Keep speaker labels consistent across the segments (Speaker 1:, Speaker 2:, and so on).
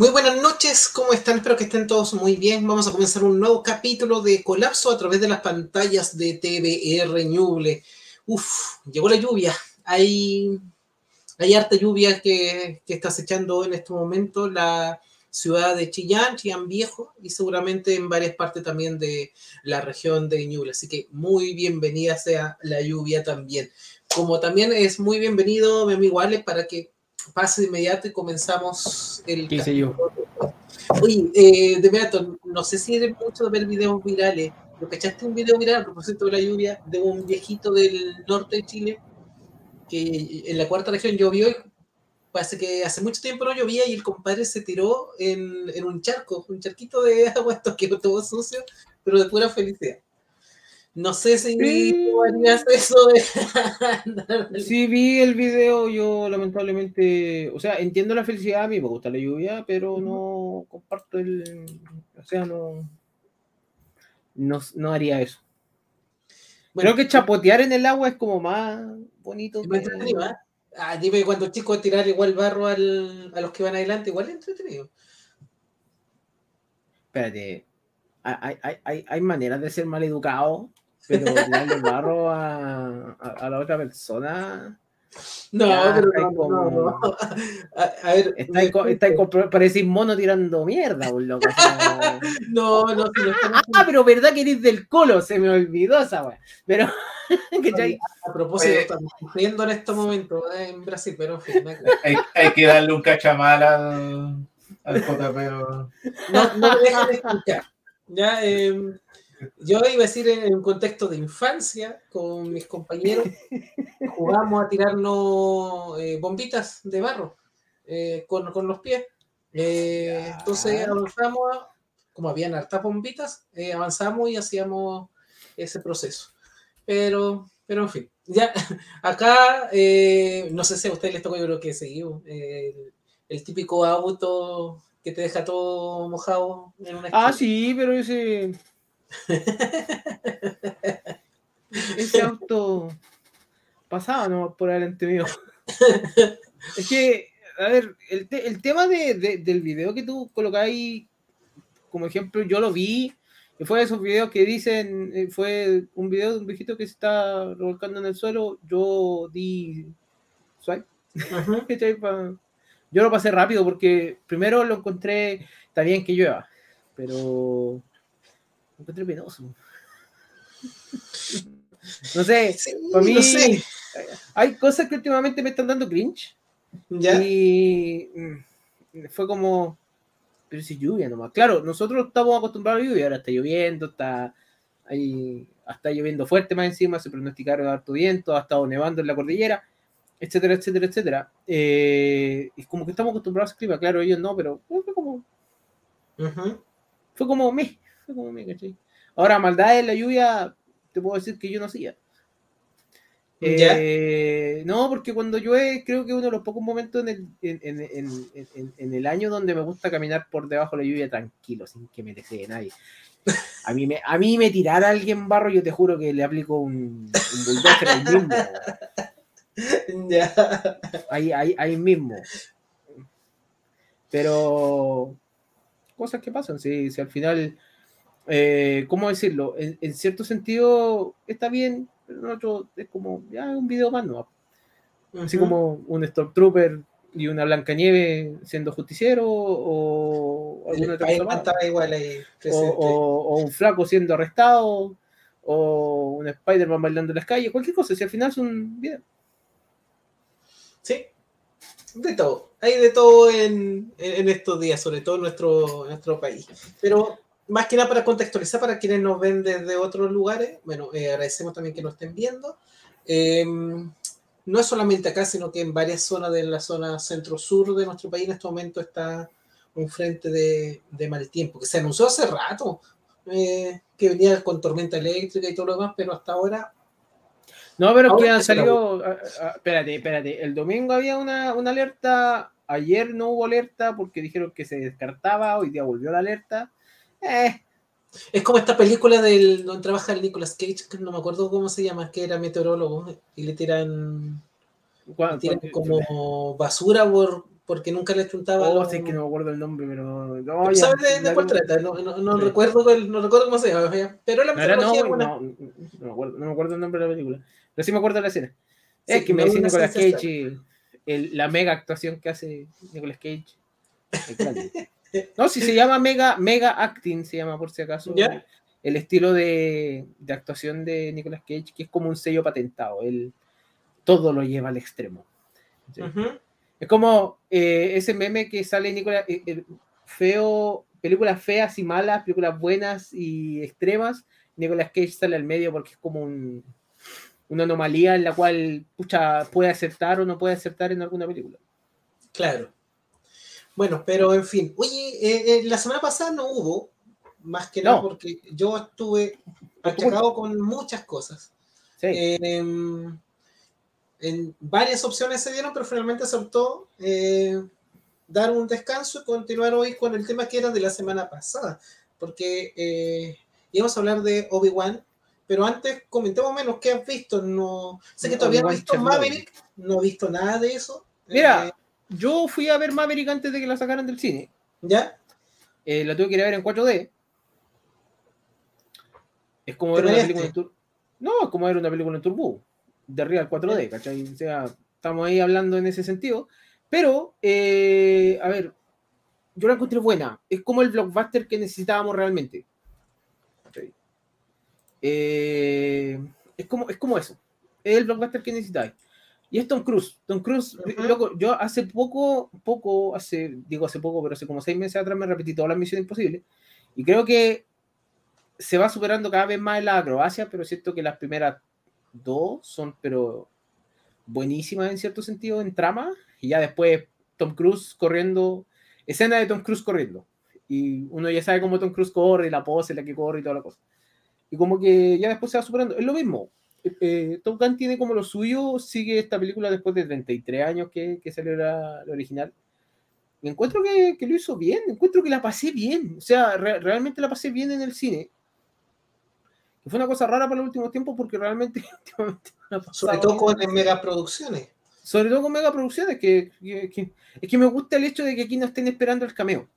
Speaker 1: Muy buenas noches, ¿cómo están? Espero que estén todos muy bien. Vamos a comenzar un nuevo capítulo de Colapso a través de las pantallas de TVR Ñuble. Uf, llegó la lluvia. Hay, hay harta lluvia que, que está acechando en este momento la ciudad de Chillán, Chillán Viejo, y seguramente en varias partes también de la región de Ñuble. Así que muy bienvenida sea la lluvia también. Como también es muy bienvenido mi amigo Ale para que pase de inmediato y comenzamos el.
Speaker 2: ¿Qué hice yo?
Speaker 1: Oye, eh, de inmediato, no sé si eres mucho de ver videos virales. ¿Lo cachaste un video viral a propósito de la lluvia de un viejito del norte de Chile que en la cuarta región llovió y parece que hace mucho tiempo no llovía y el compadre se tiró en, en un charco, un charquito de agua, esto que todo sucio, pero de pura felicidad. No sé si tú harías eso de...
Speaker 2: Sí, vi el video, yo lamentablemente, o sea, entiendo la felicidad, a mí me gusta la lluvia, pero no comparto el, o sea, no, no, no haría eso. Creo que chapotear en el agua es como más bonito.
Speaker 1: Más entretenido, ¿eh? Ah, dime, cuando chicos tirar igual barro al, a los que van adelante, igual es entretenido.
Speaker 2: Espérate, hay, hay, hay, hay maneras de ser mal educado, pero darle barro a, a, a, la otra persona.
Speaker 1: No,
Speaker 2: Ya,
Speaker 1: pero
Speaker 2: está
Speaker 1: no,
Speaker 2: como-
Speaker 1: no, no. A, a ver,
Speaker 2: Está está parecís mono tirando mierda, por loco.
Speaker 1: no, no, si no estamos
Speaker 2: Ah, pero verdad que eres del colo, se me olvidó esa weá. Pero,
Speaker 1: a propósito,
Speaker 3: Oye.
Speaker 1: estamos sufriendo en estos momentos eh, en Brasil, pero en fin.
Speaker 3: Hay, hay que darle un cachamal al, al JP.
Speaker 1: no, no me dejen de escuchar. Ya, eh, yo iba a decir en un contexto de infancia con mis compañeros, jugamos a tirarnos eh, bombitas de barro eh, con, con los pies. Eh, entonces avanzamos, como habían hartas bombitas, eh, avanzamos y hacíamos ese proceso. Pero, pero en fin, ya acá, eh, no sé si a ustedes les tocó, yo creo que seguimos, eh, el, el típico auto que te deja todo mojado en una
Speaker 2: Ah, sí, pero ese. Ese auto pasaba nomás por delante mío. Es que, a ver, el, te- el tema de, de- del video que tú colocáis como ejemplo, yo lo vi. Y fue de esos videos que dicen, eh, fue un video de un viejito que se está revolcando en el suelo. Yo di swipe Yo lo pasé rápido porque primero lo encontré, está bien que llueva, pero lo encontré penoso. No sé,
Speaker 1: Sí,
Speaker 2: para mí
Speaker 1: no sé.
Speaker 2: hay cosas que últimamente me están dando cringe
Speaker 1: Ya.
Speaker 2: y mm, fue como, pero si lluvia nomás. Claro, nosotros estamos acostumbrados a lluvia, ahora está lloviendo, está ahí, está lloviendo fuerte más encima, se pronosticaron harto viento, ha estado nevando en la cordillera, etcétera, etcétera, etcétera. Eh, es como que estamos acostumbrados a clima, claro, ellos no, pero fue como, fue como me, fue como me, ¿cachai? Ahora, maldad en la lluvia, te puedo decir que yo no hacía. Eh, no, porque cuando llueve creo que uno de los pocos momentos en el, en, en- en- en- en el año donde me gusta caminar por debajo de la lluvia tranquilo, sin que me desee nadie. A mí, me, a mí me tirara alguien barro, yo te juro que le aplico un, un bulldozer ahí mismo.
Speaker 1: Ya.
Speaker 2: Ahí, ahí, ahí mismo. Pero cosas que pasan, si, si al final, eh, ¿cómo decirlo? En, en cierto sentido está bien, pero en otro es como, ya un video más, ¿no? Así como un Stormtrooper y una Blancanieve siendo justiciero o alguna otra cosa
Speaker 1: Spider-Man
Speaker 2: más.
Speaker 1: estaba igual ahí
Speaker 2: O,
Speaker 1: presente.
Speaker 2: o- o un flaco siendo arrestado o un Spider-Man bailando en las calles, cualquier cosa, si al final son videos.
Speaker 1: Sí, de todo. Hay de todo en estos días, sobre todo en nuestro, en nuestro país. Pero más que nada para contextualizar para quienes nos ven desde otros lugares, bueno, eh, agradecemos también que nos estén viendo. Eh, no es solamente acá, sino que en varias zonas de la zona centro-sur de nuestro país en este momento está un frente de, de mal tiempo, que se anunció hace rato, eh, que venía con tormenta eléctrica y todo lo demás, pero hasta ahora
Speaker 2: No, pero que han
Speaker 1: se la
Speaker 2: salido. ah, ah, espérate, espérate. El domingo había una, una alerta. Ayer no hubo alerta porque dijeron que se descartaba. Hoy día volvió la alerta. Eh,
Speaker 1: Es como esta película del donde trabaja el Nicolas Cage, que no me acuerdo cómo se llama, que era meteorólogo y le tiran, le tiran como basura por, porque nunca le chuntaba.
Speaker 2: Oh,
Speaker 1: los-
Speaker 2: sé que no me acuerdo el nombre, pero. No, ya,
Speaker 1: ¿Sabes de, de cuál
Speaker 2: no-
Speaker 1: trata? No, no, no
Speaker 2: Sí.
Speaker 1: recuerdo, no recuerdo cómo se llama, pero la
Speaker 2: No, no,
Speaker 1: metodología buena.
Speaker 2: no, no, me acuerdo, no me acuerdo el nombre de la película. Pero sí me acuerdo de la escena.
Speaker 1: Sí,
Speaker 2: es que me
Speaker 1: no,
Speaker 2: dice Nicolas Cage, el- la mega actuación que hace Nicolas Cage. No, si se llama mega, mega acting, se llama por si acaso.
Speaker 1: ¿Ya?
Speaker 2: El estilo de, de actuación de Nicolas Cage, que es como un sello patentado. Él todo lo lleva al extremo. Es como eh, ese meme que sale Nicolas, eh, eh, feo, películas feas y malas, películas buenas y extremas. Nicolas Cage sale al medio porque es como un- una anomalía en la cual pucha, puede aceptar o no puede aceptar en alguna película.
Speaker 1: Claro. Bueno, pero en fin. Oye, eh, eh, la semana pasada no hubo, más que nada
Speaker 2: No.
Speaker 1: porque yo estuve achacado con muchas cosas.
Speaker 2: Sí.
Speaker 1: Eh, en varias opciones se dieron, pero finalmente se optó eh, dar un descanso y continuar hoy con el tema que era de la semana pasada, porque eh, íbamos a hablar de Obi-Wan, pero antes comentemos menos qué has visto. No sé que todavía no he
Speaker 2: Obi-Wan
Speaker 1: visto. Maverick, no he visto nada de eso.
Speaker 2: Mira. Yo fui a ver Maverick antes de que la sacaran del cine.
Speaker 1: ¿Ya?
Speaker 2: Eh, la tuve que ir a ver en 4D. Es como
Speaker 1: ¿Te
Speaker 2: ver una película en Turbo. No, es como ver una película en Turbo. De Real 4D, ¿cachai? O sea, estamos ahí hablando en ese sentido. Pero, eh, a ver, yo la encontré buena. Es como el blockbuster que necesitábamos realmente. ¿cachai? Eh, es, como, es como eso. Es el blockbuster que necesitáis. Y es Tom Cruise. Tom Cruise,
Speaker 1: Ujú.
Speaker 2: loco, yo hace poco, poco, hace, digo hace poco, pero hace como seis meses atrás me repetí todas las misiones imposibles. Y creo que se va superando cada vez más en la acrobacia, pero siento que las primeras dos son, pero buenísimas en cierto sentido en trama. Y ya después Tom Cruise corriendo, escena de Tom Cruise corriendo. Y uno ya sabe cómo Tom Cruise corre, la pose, la que corre y toda la cosa. Y como que ya después se va superando. Es lo mismo. Eh, Top Gun tiene como lo suyo, sigue esta película después de 33 años que, que salió la, la original. Y encuentro que, que lo hizo bien, encuentro que la pasé bien. O sea, re- realmente la pasé bien en el cine. Que fue una cosa rara para los últimos tiempos porque realmente últimamente no
Speaker 1: Sobre todo con megaproducciones.
Speaker 2: Sobre todo con megaproducciones, que, que, es que me gusta el hecho de que aquí no estén esperando el cameo.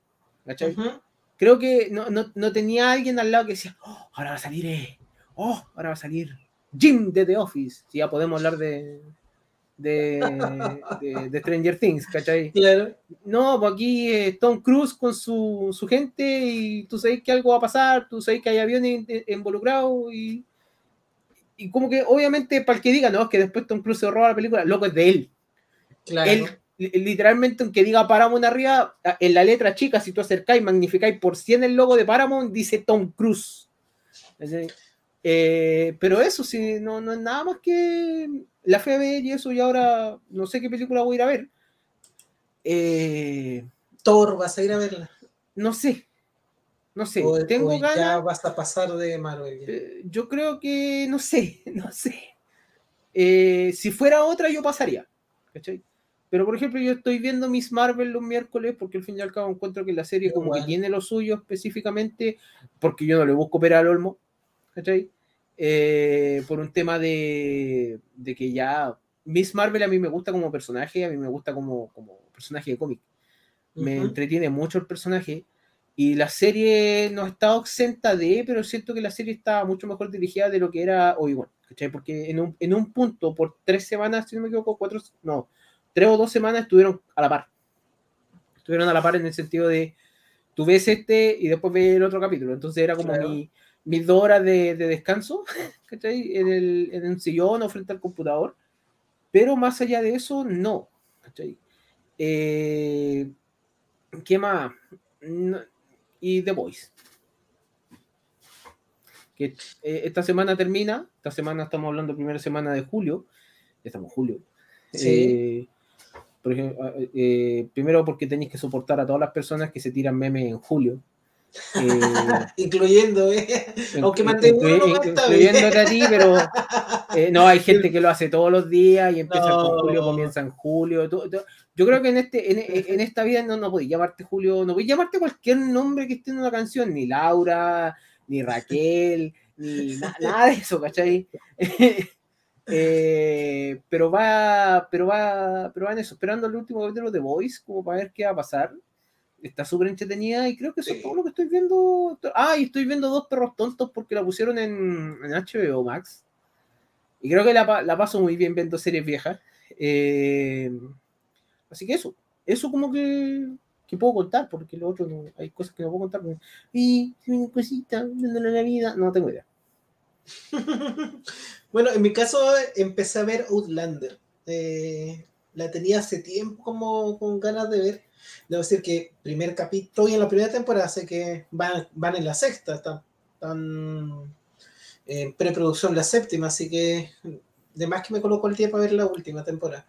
Speaker 2: ¿cachai?
Speaker 1: Ujú.
Speaker 2: Creo que no, no, no tenía alguien al lado que decía, oh, ahora va a salir, eh. oh, ahora va a salir Jim de The Office. Si ya podemos hablar de, de, de, de Stranger Things, ¿cachai?
Speaker 1: Claro.
Speaker 2: No, pues aquí eh, Tom Cruise con su, su gente y tú sabes que algo va a pasar, tú sabes que hay aviones in- involucrados y, y como que obviamente para el que diga, no, es que después Tom Cruise se roba la película, loco es de él.
Speaker 1: Claro.
Speaker 2: Él, li- literalmente, aunque diga Paramount arriba, en la letra chica, si tú acercáis magnificáis por 100 el logo de Paramount, dice Tom Cruise. ¿Cachai? Eh, pero eso sí, no, no es nada más que la fe y eso, y ahora no sé qué película voy a ir a ver. Eh,
Speaker 1: Thor, vas a ir a verla.
Speaker 2: no sé, no sé,
Speaker 1: O-
Speaker 2: tengo
Speaker 1: o Ya
Speaker 2: ganas.
Speaker 1: vas a pasar de Marvel. ya.
Speaker 2: eh, yo creo que, no sé, no sé. Eh, si fuera otra, yo pasaría. ¿cachai? Pero, por ejemplo, yo estoy viendo Miss Marvel los miércoles porque al fin y al cabo encuentro que la serie como que tiene lo suyo específicamente, porque yo no le busco pera al olmo, ¿cachai? Eh, por un tema de, de que ya Miss Marvel a mí me gusta como personaje, a mí me gusta como, como personaje de cómic. Me
Speaker 1: Ujú.
Speaker 2: entretiene mucho el personaje. Y la serie no está exenta de, pero siento que la serie está mucho mejor dirigida de lo que era Obi-Wan. ¿cachai? Porque en un, en un punto, por tres semanas, si no me equivoco, cuatro, no, tres o dos semanas estuvieron a la par. Estuvieron a la par en el sentido de, tú ves este y después ves el otro capítulo. Entonces era como
Speaker 1: Claro.
Speaker 2: mi, mis dos horas de, de descanso, ¿cachai? En, el, en un sillón o frente al computador. Pero más allá de eso, no. ¿cachai? Eh, ¿Qué más? No- y The Voice. Que eh, esta semana termina. Esta semana estamos hablando primera semana de julio. Estamos en julio.
Speaker 1: Sí.
Speaker 2: Eh, por ejemplo, eh, primero porque tenéis que soportar a todas las personas que se tiran memes en julio. Eh,
Speaker 1: Incluyendo, ¿eh? Aunque
Speaker 2: inclu-
Speaker 1: mandé
Speaker 2: inclu-
Speaker 1: uno,
Speaker 2: inclu-
Speaker 1: está bien.
Speaker 2: incluyéndote a ti, pero eh, no, hay gente que lo hace todos los días y empieza
Speaker 1: No.
Speaker 2: con julio, comienza en julio. yo creo que en, este, en, en esta vida no, no podéis llamarte Julio, no podéis llamarte cualquier nombre que esté en una canción, ni Laura, ni Raquel, ni na- nada de eso, ¿cachai? Eh, pero va, pero va, pero va en eso, esperando el último capítulo de Voice, como para ver qué va a pasar. Está súper entretenida y creo que eso
Speaker 1: Sí.
Speaker 2: es todo lo que estoy viendo. Ah, y estoy viendo dos perros tontos porque la pusieron en, en HBO Max. Y creo que la, la paso muy bien viendo series viejas. Eh, así que eso, eso como que, que puedo contar, porque lo otro no, hay cosas que no puedo contar. Y una cosita, dándole la vida, no tengo idea.
Speaker 1: Bueno, en mi caso empecé a ver Outlander. Eh, la tenía hace tiempo como con ganas de ver. Debo decir que primer capítulo, estoy en la primera temporada, sé que van, van en la sexta, están, en preproducción la séptima, así que de más que me coloco el tiempo a ver la última temporada.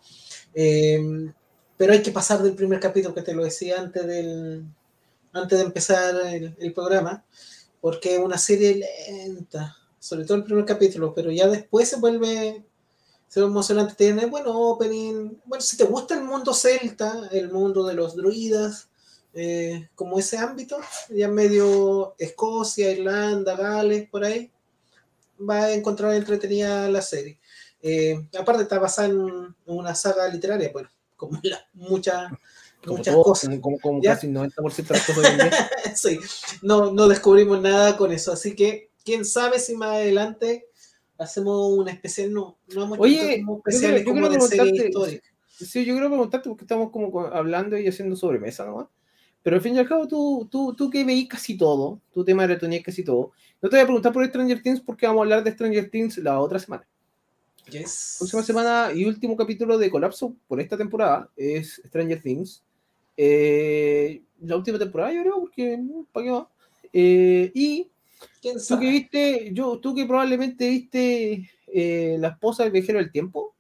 Speaker 1: Eh, pero hay que pasar del primer capítulo que te lo decía antes del antes de empezar el, el programa, porque es una serie lenta, sobre todo el primer capítulo, pero ya después se vuelve, se vuelve emocionante. Tiene buen opening. Bueno, si te gusta el mundo celta, el mundo de los druidas, eh, como ese ámbito, ya medio Escocia, Irlanda, Gales, por ahí, va a encontrar entretenida la serie. Eh, aparte está basada en una saga literaria, bueno, como la, muchas
Speaker 2: Como,
Speaker 1: muchas
Speaker 2: todo,
Speaker 1: cosas.
Speaker 2: como, como- casi el 90% de las cosas.
Speaker 1: Sí, no, no descubrimos nada con eso, así que quién sabe si más adelante hacemos una especial, no, no hemos
Speaker 2: Oye,
Speaker 1: hecho
Speaker 2: yo
Speaker 1: especiales
Speaker 2: yo
Speaker 1: como de serie.
Speaker 2: Sí, yo quiero preguntarte porque estamos como co- hablando y haciendo sobremesa nomás. Pero al fin y al cabo, tú, tú, tú que veís casi todo, tu tema maratonías casi todo. No te voy a preguntar por Stranger Things porque vamos a hablar de Stranger Things la otra semana.
Speaker 1: Yes.
Speaker 2: Próxima semana y último capítulo de Colapso por esta temporada es Stranger Things. Eh, la última temporada, yo creo, porque ¿para qué va? Eh, y
Speaker 1: ¿Quién
Speaker 2: tú que viste, yo, tú que probablemente viste eh, La esposa del viajero del tiempo,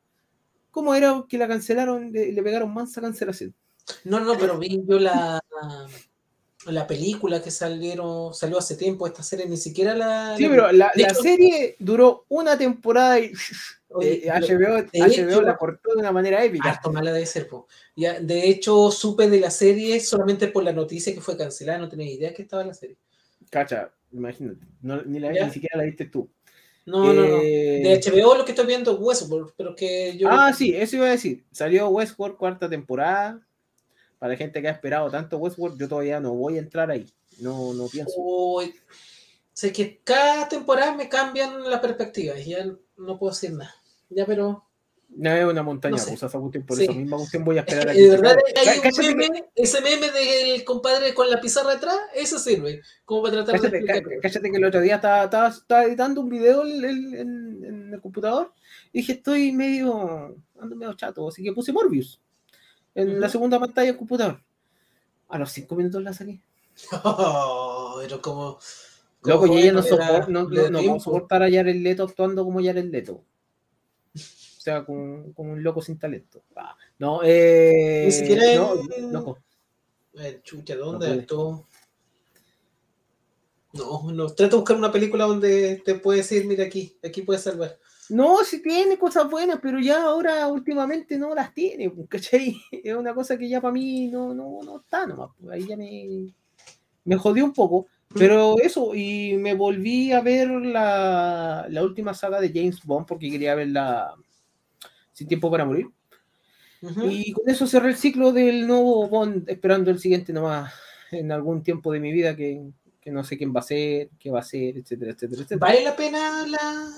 Speaker 2: ¿cómo era que la cancelaron, le, le pegaron mansa cancelación?
Speaker 1: No, no, pero vi yo la, la película que salieron, salió hace tiempo, esta serie ni siquiera la...
Speaker 2: Sí,
Speaker 1: la-
Speaker 2: pero la,
Speaker 1: de
Speaker 2: la
Speaker 1: hecho-
Speaker 2: serie duró una temporada y
Speaker 1: Oye,
Speaker 2: eh, HBO,
Speaker 1: de
Speaker 2: HBO
Speaker 1: hecho-
Speaker 2: la cortó de una manera épica.
Speaker 1: Harto mala debe ser, po. Ya, de hecho, supe de la serie solamente por la noticia que fue cancelada, no tenía idea que estaba en la serie.
Speaker 2: Cacha, imagínate, no- ni, la, ni siquiera la viste tú.
Speaker 1: No, no, no.
Speaker 2: Eh,
Speaker 1: De HBO lo que estoy viendo es Westworld, pero que yo...
Speaker 2: Ah, sí, eso iba a decir. Salió Westworld cuarta temporada. Para la gente que ha esperado tanto Westworld, yo todavía no voy a entrar ahí. No, no pienso.
Speaker 1: Uy, sé que cada temporada me cambian la perspectiva y ya no puedo decir nada. Ya, pero
Speaker 2: No es una montaña
Speaker 1: No sé.
Speaker 2: rusa por
Speaker 1: Sí.
Speaker 2: esa misma cuestión voy a esperar a
Speaker 1: de
Speaker 2: que
Speaker 1: verdad hay un meme, ese meme del compadre con la pizarra atrás, eso sirve, como para tratar de
Speaker 2: Cáchate, cá-
Speaker 1: explicar.
Speaker 2: cáchate que el otro día estaba, estaba, estaba editando un video en, en- en- el computador y dije, estoy medio, ando medio chato, así que puse Morbius en la
Speaker 1: Ujú.
Speaker 2: segunda pantalla del computador. A los cinco minutos la saqué.
Speaker 1: Oh, pero como...
Speaker 2: Loco,
Speaker 1: como
Speaker 2: y ella no,
Speaker 1: joven, le da-
Speaker 2: sopor- no, no, no soportar a Jared Leto actuando como Jared Leto. O sea, como, como un loco sin talento. Ah, no, eh,
Speaker 1: Ni siquiera
Speaker 2: no,
Speaker 1: en-
Speaker 2: loco.
Speaker 1: Eh, chucha, ¿dónde
Speaker 2: No
Speaker 1: actuó? No, no, trata de buscar una película donde te puede decir, mira aquí, aquí puedes salvar.
Speaker 2: No, sí tiene cosas buenas, pero ya ahora últimamente no las tiene, pues, ¿cachai? Es una cosa que ya para mí no, no, no está nomás. pues, Ahí ya me, me jodió un poco. Pero eso, y me volví a ver la, la última saga de James Bond porque quería verla sin tiempo para morir.
Speaker 1: Ujú.
Speaker 2: Y con eso cerré el ciclo del nuevo Bond, esperando el siguiente nomás en algún tiempo de mi vida que, que no sé quién va a ser, qué va a ser, etcétera, etcétera, etcétera.
Speaker 1: ¿Vale la pena la,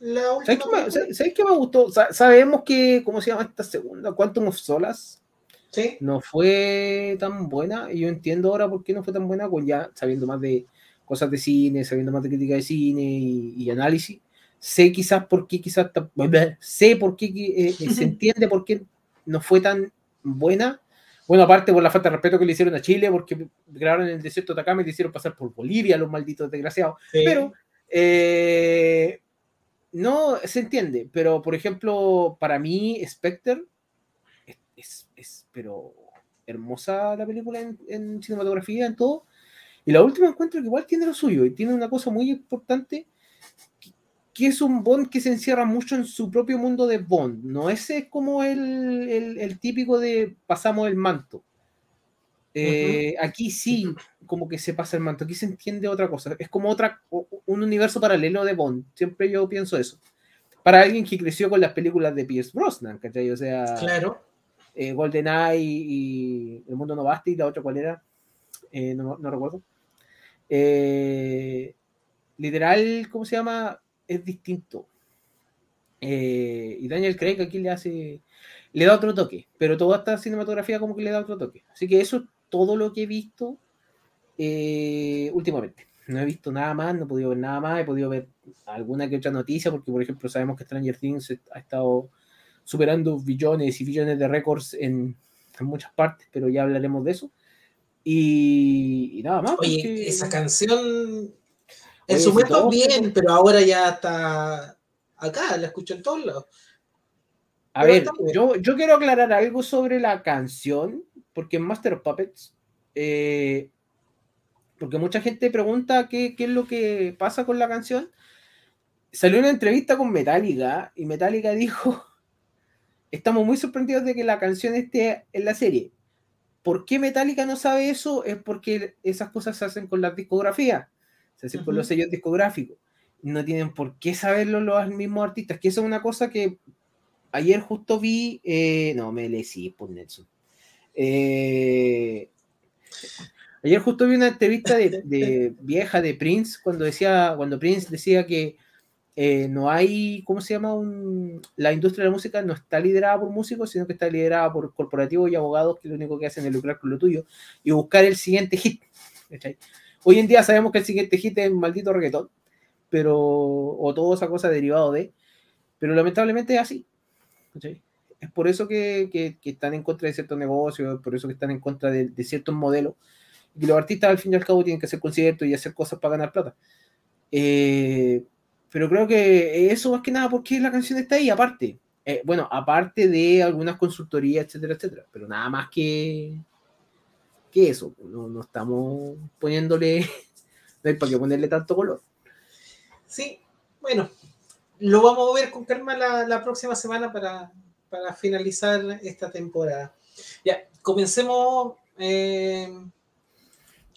Speaker 1: la
Speaker 2: ¿Sabes
Speaker 1: última?
Speaker 2: qué, me? ¿sabes- sabes qué me gustó? Sa- sabemos que, ¿cómo se llama esta segunda? Quantum of Solas
Speaker 1: Sí.
Speaker 2: no fue tan buena y yo entiendo ahora por qué no fue tan buena, con ya sabiendo más de cosas de cine, sabiendo más de crítica de cine y, y análisis. Sé quizás por qué, quizás, sé por qué, eh, eh, se entiende por qué no fue tan buena. Bueno, aparte por la falta de respeto que le hicieron a Chile, porque grabaron en el desierto de Atacama y le hicieron pasar por Bolivia, los malditos desgraciados.
Speaker 1: sí.
Speaker 2: Pero eh, no se entiende. Pero, por ejemplo, para mí, Spectre es, es- es, pero hermosa la película en, en cinematografía, en todo. Y la última encuentro que igual tiene lo suyo y tiene una cosa muy importante que, es un Bond que se encierra mucho en su propio mundo de Bond. No ese es como el, el- el típico de pasamos el manto. Eh, Aquí sí, como que se pasa el manto. Aquí se entiende otra cosa. Es como otra, un universo paralelo de Bond. Siempre yo pienso eso. para alguien que creció con las películas de Pierce Brosnan, ¿cachai? O sea,
Speaker 1: Claro.
Speaker 2: eh, GoldenEye y El Mundo No Basta y la otra cuál era, Eh, no, no recuerdo. Eh, literal, ¿cómo se llama? Es distinto. Eh, y Daniel Craig aquí le hace, le da otro toque, pero toda esta cinematografía como que le da otro toque. Así que eso es todo lo que he visto eh, últimamente. No he visto nada más, no he podido ver nada más, he podido ver alguna que otra noticia, porque por ejemplo sabemos que Stranger Things ha estado superando billones y billones de récords en, en muchas partes, pero ya hablaremos de eso. Y, y nada más.
Speaker 1: Oye,
Speaker 2: porque-
Speaker 1: esa canción en
Speaker 2: Oye,
Speaker 1: su momento bien, pero ahora ya está acá, la escucho en todos lados.
Speaker 2: A
Speaker 1: Pero
Speaker 2: ver, yo, yo quiero aclarar algo sobre la canción, porque en Master of Puppets, eh, porque mucha gente pregunta qué, qué es lo que pasa con la canción. Salió una entrevista con Metallica y Metallica dijo, estamos muy sorprendidos de que la canción esté en la serie. ¿Por qué Metallica no sabe eso? Es porque esas cosas se hacen con las discografías, se hacen con los sellos discográficos. No tienen por qué saberlo los mismos artistas, que eso es una cosa que ayer justo vi, eh, no, me le sí, por Nelson. Eh, ayer justo vi una entrevista de, de vieja de Prince cuando decía, cuando Prince decía que eh, no hay, ¿cómo se llama? Un, la industria de la música no está liderada por músicos, sino que está liderada por corporativos y abogados que lo único que hacen es lucrar con lo tuyo y buscar el siguiente hit. ¿cachai? Hoy en día sabemos que el siguiente hit es maldito reggaetón, pero, o toda esa cosa derivado de, pero lamentablemente es así. ¿cachai? Es por eso que, que- que están en contra de ciertos negocios, por eso que están en contra de, de ciertos modelos. Y los artistas al fin y al cabo tienen que hacer conciertos y hacer cosas para ganar plata. Eh, pero creo que eso más que nada porque la canción está ahí, aparte. Eh, bueno, aparte de algunas consultorías, etcétera, etcétera. Pero nada más que, que eso. No, no estamos poniéndole, no hay para qué ponerle tanto color.
Speaker 1: Sí, bueno, lo vamos a ver con calma la, la próxima semana para, para finalizar esta temporada. Ya, comencemos eh,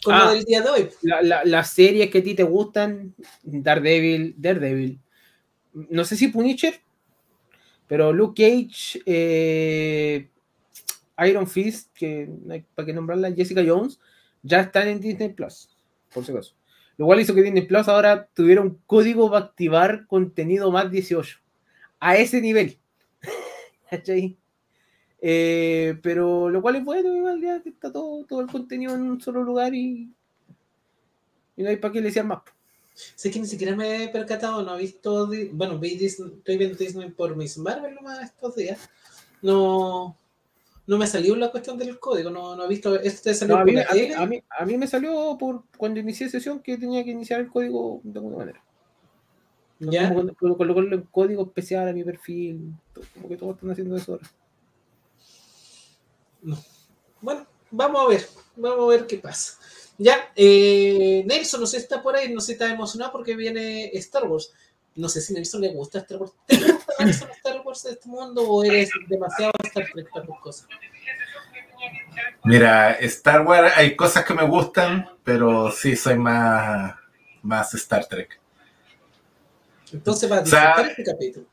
Speaker 1: con
Speaker 2: Ah.
Speaker 1: lo del día de hoy.
Speaker 2: La- la- las series que a ti te gustan, Daredevil, Daredevil. No sé si Punisher, pero Luke Cage, eh, Iron Fist, que para qué nombrarla, Jessica Jones, ya están en Disney Plus, por si acaso. Lo cual hizo que Disney Plus ahora tuviera un código para activar contenido más 18. A ese nivel. Eh, pero lo cual es bueno, igual ya que está todo, todo el contenido en un solo lugar y, y no hay para qué le decían más.
Speaker 1: Sé que ni siquiera me he percatado, no he visto, bueno, vi Disney, estoy viendo Disney por Miss Marvel nomás estos días. No, no me salió la cuestión del código, no, no he visto, este salió
Speaker 2: No, a, mí, a mí-
Speaker 1: tele.
Speaker 2: a mí- a mí me salió por cuando inicié sesión que tenía que iniciar el código de alguna manera. No
Speaker 1: ¿Ya?
Speaker 2: como colocarle un código especial a mi perfil. Como que todos están haciendo eso ahora.
Speaker 1: Bueno, vamos a ver, vamos a ver qué pasa. Ya, eh, Nelson, no sé si está por ahí, no sé si está emocionado porque viene Star Wars. No sé si a Nelson le gusta Star Wars. ¿Te gusta Nelson Star Wars de este mundo o eres demasiado Star Trek para tus cosas?
Speaker 3: Mira, Star Wars hay cosas que me gustan, pero sí soy más, más Star Trek.
Speaker 1: Entonces va a
Speaker 3: O sea,
Speaker 1: disfrutar este capítulo.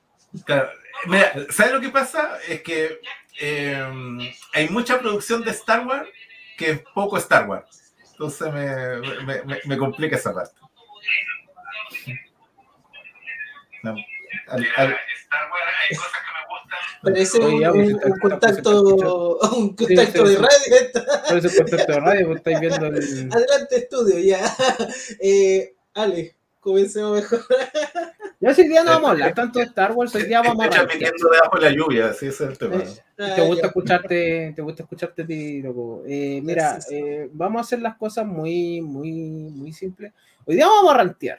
Speaker 3: Claro, mira, ¿sabes lo que pasa? Es que eh, hay mucha producción de Star Wars que es poco Star Wars. Entonces me, me- me- me complica esa parte. No, al- al-
Speaker 1: Parece un,
Speaker 2: pues,
Speaker 1: un- un contacto, un contacto
Speaker 2: sí,
Speaker 1: de radio.
Speaker 2: contacto de estáis viendo el.
Speaker 1: Adelante, estudio, ya. Eh, Ale, comencemos mejor.
Speaker 2: Ya hoy día no vamos a hablar tanto de Star Wars, hoy día vamos a
Speaker 3: Estoy
Speaker 2: rankear.
Speaker 3: transmitiendo debajo de la lluvia, sí, ese es el tema.
Speaker 2: Eh,
Speaker 1: Ah,
Speaker 2: te gusta escucharte, te gusta escucharte a ti, loco. Eh, mira, eh, vamos a hacer las cosas muy, muy, muy simples. Hoy día vamos a rantear.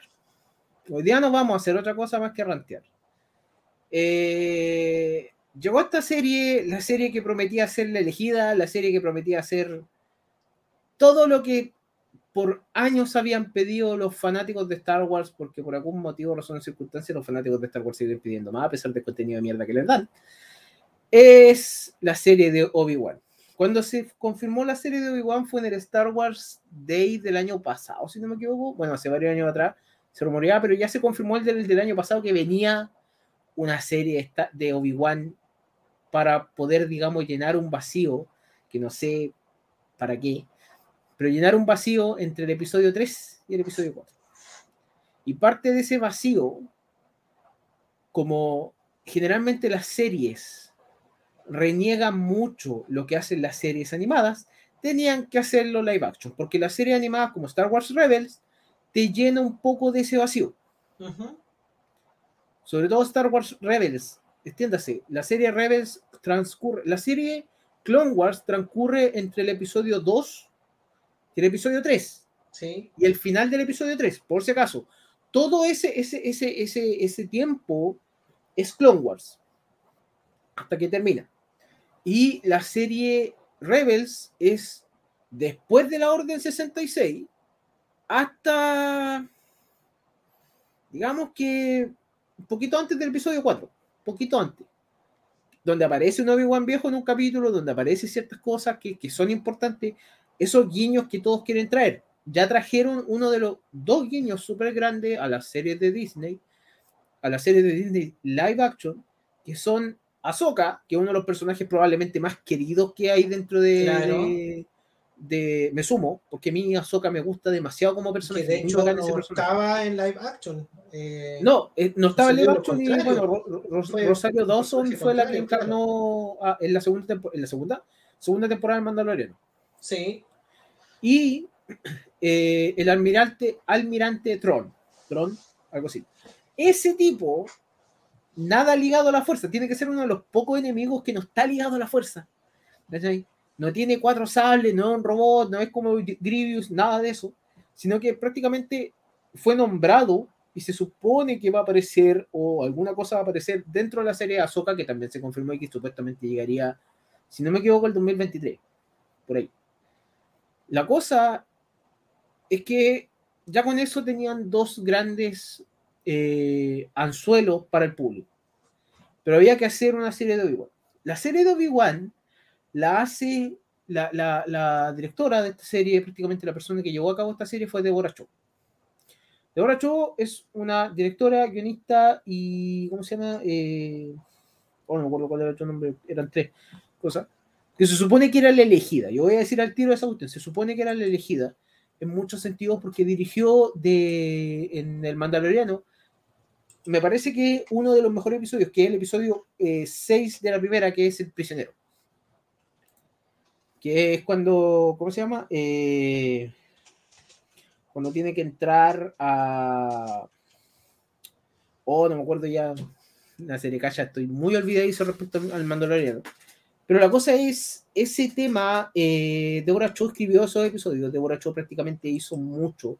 Speaker 2: Hoy día no vamos a hacer otra cosa más que rantear. Eh, llegó esta serie, la serie que prometía ser la elegida, la serie que prometía ser todo lo que por años habían pedido los fanáticos de Star Wars, porque por algún motivo, razón o circunstancia, los fanáticos de Star Wars siguen pidiendo más, a pesar del contenido de mierda que les dan es la serie de Obi-Wan. Cuando se confirmó la serie de Obi-Wan fue en el Star Wars Day del año pasado, si no me equivoco. Bueno, hace varios años atrás se rumoreaba, pero ya se confirmó el del, del año pasado que venía una serie de Obi-Wan para poder, digamos, llenar un vacío, que no sé para qué, pero llenar un vacío entre el episodio 3 y el episodio 4. Y parte de ese vacío, como generalmente las series reniegan mucho lo que hacen las series animadas, tenían que hacerlo live action, porque la serie animada como Star Wars Rebels te llena un poco de ese vacío.
Speaker 1: Ujú.
Speaker 2: Sobre todo Star Wars Rebels, entiéndase, la serie Rebels transcurre, la serie Clone Wars transcurre entre el episodio 2 y el episodio 3
Speaker 1: Sí.
Speaker 2: y el final del episodio 3, por si acaso. Todo ese, ese, ese, ese, ese tiempo es Clone Wars. Hasta que termina. Y la serie Rebels es después de la Orden 66 hasta, digamos que un poquito antes del episodio 4, poquito antes. Donde aparece un Obi-Wan viejo en un capítulo, donde aparecen ciertas cosas que, que son importantes, esos guiños que todos quieren traer ya trajeron uno de los dos guiños súper grandes a las series de Disney, a las series de Disney live action, que son Ahsoka, que es uno de los personajes probablemente más queridos que hay dentro de,
Speaker 1: Claro.
Speaker 2: de, de- me sumo, porque a mí Ahsoka me gusta demasiado como personaje.
Speaker 1: de hecho no estaba en live action. eh,
Speaker 2: No, eh, no estaba en live action y bueno, Ro- Ro-
Speaker 1: Fue
Speaker 2: Rosario Dawson fue la que
Speaker 1: claro.
Speaker 2: encarnó a- en la segunda en la segunda segunda temporada de Mandaloriano.
Speaker 1: Sí.
Speaker 2: y eh, el almirante, almirante Tron, Tron, algo así. Ese tipo, nada ligado a la fuerza, tiene que ser uno de los pocos enemigos que no está ligado a la fuerza. ¿cachai? No tiene cuatro sables, no es un robot, no es como Grievous, nada de eso, sino que prácticamente fue nombrado y se supone que va a aparecer o alguna cosa va a aparecer dentro de la serie Ahsoka, que también se confirmó y que supuestamente llegaría, si no me equivoco, el 2023, por ahí. La cosa es que ya con eso tenían dos grandes eh, anzuelos para el público. Pero había que hacer una serie de Obi-Wan. La serie de Obi-Wan la hace la, la- la directora de esta serie, prácticamente la persona que llevó a cabo esta serie fue Deborah Chow. Deborah Chow es una directora, guionista y. ¿Cómo se llama? Eh, oh, no me acuerdo cuál era otro nombre, eran tres cosas que se supone que era la elegida. Yo voy a decir al tiro de esa cuestión, se supone que era la elegida en muchos sentidos porque dirigió de, en el Mandaloriano, me parece que uno de los mejores episodios, que es el episodio 6 de la primera, que es El Prisionero. Que es cuando, ¿cómo se llama? Eh, cuando tiene que entrar a... Oh, no me acuerdo ya. La serie calla, estoy muy olvidadizo respecto al Mandaloriano. Pero la cosa es, ese tema, eh, Deborah Chow escribió esos episodios, Deborah Chow prácticamente hizo mucho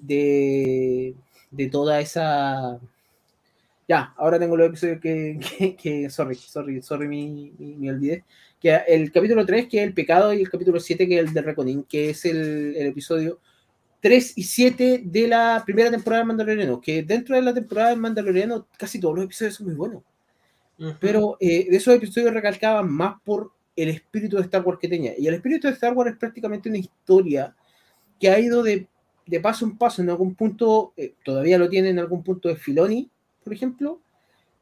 Speaker 2: de, de toda esa... Ya, ahora tengo los episodios que, que, que- sorry, sorry, sorry, me, me, me olvidé. Que el capítulo 3, que es el pecado, y el capítulo 7, que es el de Reconin, que es el, el episodio 3 y 7 de la primera temporada de Mandaloriano, que dentro de la temporada de Mandaloriano casi todos los episodios son muy buenos pero eh, de esos episodios recalcaban más por el espíritu de Star Wars que tenía. Y el espíritu de Star Wars es prácticamente una historia que ha ido de, de paso en paso. En algún punto, eh, todavía lo tiene en algún punto de Filoni, por ejemplo,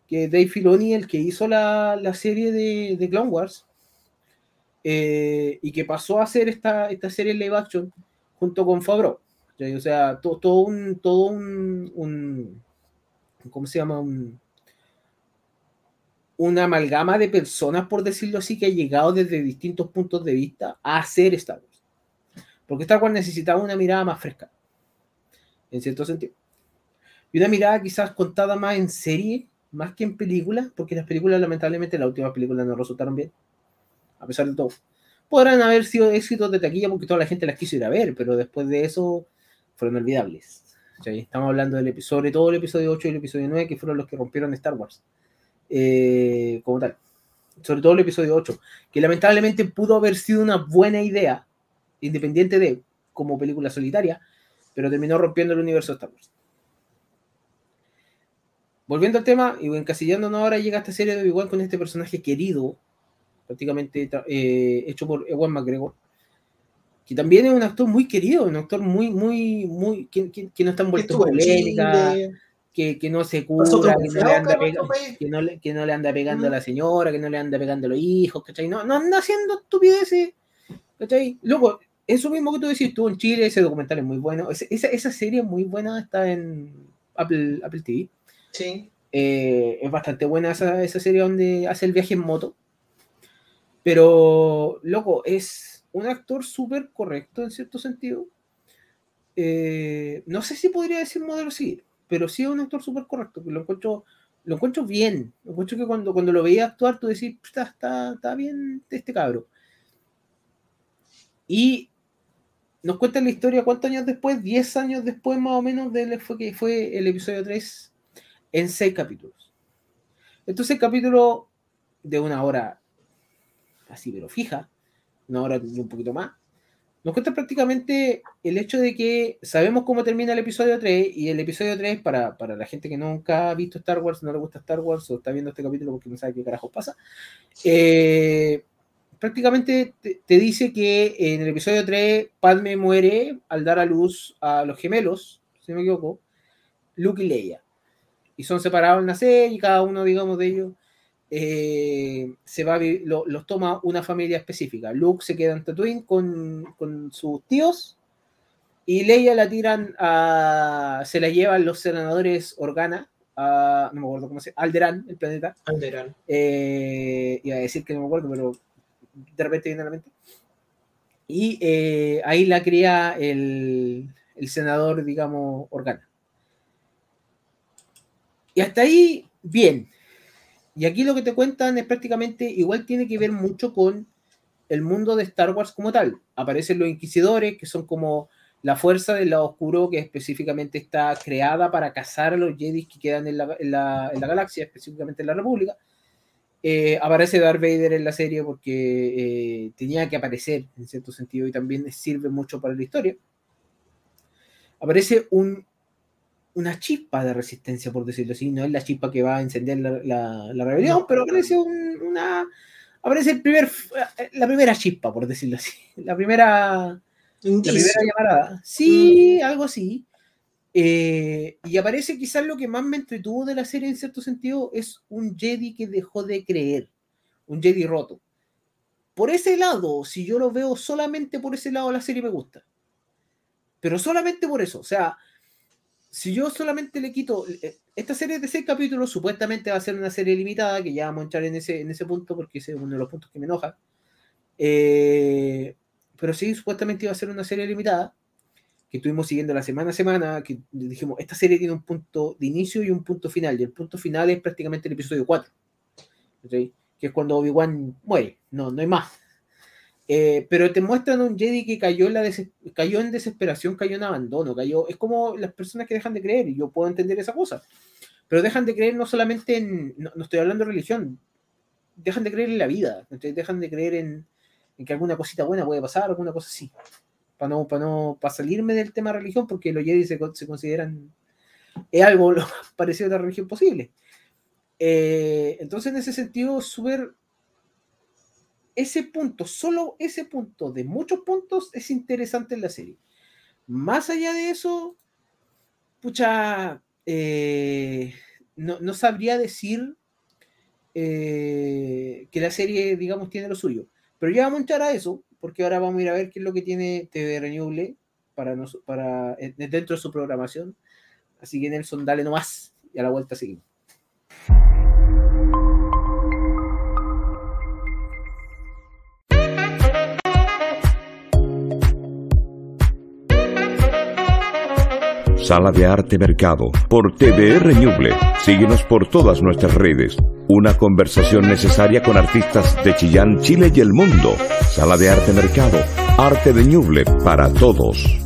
Speaker 2: que Dave Filoni, el que hizo la, la serie de, de Clone Wars, eh, y que pasó a hacer esta, esta serie live action junto con. ¿cachai? O sea, to- todo un, todo un, ¿cómo se llama? Un, una amalgama de personas, por decirlo así, que ha llegado desde distintos puntos de vista a hacer Star Wars. Porque Star Wars necesitaba una mirada más fresca, en cierto sentido. Y una mirada quizás contada más en serie, más que en película, porque las películas, lamentablemente, las últimas películas no resultaron bien, a pesar de todo. Podrán haber sido éxitos de taquilla porque toda la gente las quiso ir a ver, pero después de eso fueron olvidables. Estamos hablando del episodio, sobre todo el episodio 8 y el episodio 9, que fueron los que rompieron Star Wars eh, como tal. Sobre todo el episodio 8, que lamentablemente pudo haber sido una buena idea, independiente de como película solitaria, pero terminó rompiendo el universo de Star Wars. Volviendo al tema, y encasillándonos ahora, llega esta serie de Obi-Wan con este personaje querido, prácticamente eh, hecho por Ewan McGregor, que también es un actor muy querido, un actor muy, muy, muy, que, que- que no está envuelto
Speaker 1: estuvo
Speaker 2: en polémica, que, que no se cura, que no, le anda pegando, que, no le, que no le anda pegando a la señora, que no le anda pegando a los hijos, ¿cachai? No, no anda haciendo estupideces, ¿cachai? Luego, eso mismo que tú decís, tú en Chile, ese documental es muy bueno, esa, esa serie es muy buena, está en Apple, Apple TV.
Speaker 1: Sí.
Speaker 2: Eh, es bastante buena esa, esa serie donde hace el viaje en moto. Pero, loco, es un actor súper correcto en cierto sentido. Eh, no sé si podría decir modelo sí pero sí es un actor súper correcto, que lo encuentro, lo encuentro bien. Lo encuentro que cuando, cuando lo veía actuar, tú decís, está, está, está bien este cabro. Y nos cuenta la historia cuántos años después, 10 años después más o menos de fue que fue el episodio 3 en 6 capítulos. Entonces, capítulo de una hora así, pero fija, una hora y un poquito más, nos cuenta prácticamente el hecho de que sabemos cómo termina el episodio 3 y el episodio 3 para, para, la gente que nunca ha visto Star Wars, no le gusta Star Wars o está viendo este capítulo porque no sabe qué carajo pasa, eh, prácticamente te, dice que en el episodio 3 Padme muere al dar a luz a los gemelos, si no me equivoco, Luke y Leia. Y son separados al nacer y cada uno, digamos, de ellos eh, se va los toma una familia específica. Luke se queda en Tatooine con, con sus tíos y Leia la tiran a. Se la llevan los senadores Organa. A, no me acuerdo cómo se llama. Alderán, el planeta.
Speaker 1: Alderán.
Speaker 2: Eh, iba a decir que no me acuerdo, pero de repente viene a la mente. Y eh, ahí la cría el, el senador, digamos, Organa. Y hasta ahí, bien. Y aquí lo que te cuentan es prácticamente igual tiene que ver mucho con el mundo de Star Wars como tal. Aparecen los inquisidores, que son como la fuerza del lado oscuro que específicamente está creada para cazar a los Jedi que quedan en la, galaxia, específicamente en la República. Eh, aparece Darth Vader en la serie porque eh, tenía que aparecer en cierto sentido y también sirve mucho para la historia. Aparece un una chispa de resistencia, por decirlo así. No es la chispa que va a encender la, la, rebelión, pero aparece una. Aparece el primer, eh, la primera chispa, por decirlo así. La primera. La primera llamarada. Sí, mm. algo así. Eh, y aparece quizás lo que más me entretuvo de la serie en cierto sentido es un Jedi que dejó de creer, un Jedi roto. Por ese lado, si yo lo veo solamente por ese lado, la serie me gusta. Pero solamente por eso. O sea, si yo solamente le quito eh, esta serie de seis capítulos, supuestamente va a ser una serie limitada, que ya vamos a entrar en ese, en ese punto porque ese es uno de los puntos que me enoja. Eh, pero sí, supuestamente iba a ser una serie limitada, que estuvimos siguiendo la semana a semana, que dijimos, esta serie tiene un punto de inicio y un punto final, y el punto final es prácticamente el episodio 4, que es cuando Obi-Wan muere, no, no hay más. Eh, pero te muestran un Jedi que cayó en, la cayó en desesperación, cayó en abandono, cayó. Es como las personas que dejan de creer, y yo puedo entender esa cosa. Pero dejan de creer no solamente en. No, estoy hablando de religión, dejan de creer en la vida, dejan de creer en, que alguna cosita buena puede pasar, alguna cosa así. Para no, para no para salirme del tema religión, porque los Jedi se, se consideran. Es algo lo más parecido a la religión posible. Eh, entonces, en ese sentido, súper ese punto, solo ese punto de muchos puntos es interesante en la serie. Más allá de eso, pucha, eh, no, sabría decir eh, que la serie, digamos, tiene lo suyo. Pero ya vamos a entrar a eso, porque ahora vamos a ir a ver qué es lo que tiene TV Renewable para, para, eh, dentro de su programación. Así que Nelson, dale nomás y a la vuelta seguimos.
Speaker 4: Sala de Arte Mercado, por TVR Ñuble. Síguenos por todas nuestras redes. Una conversación necesaria con artistas de Chillán, Chile y el mundo. Sala de Arte Mercado, arte de Ñuble para todos.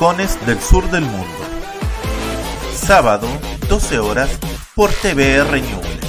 Speaker 5: Rincones del Sur del Mundo. Sábado, 12 horas, por TVR Ñuble.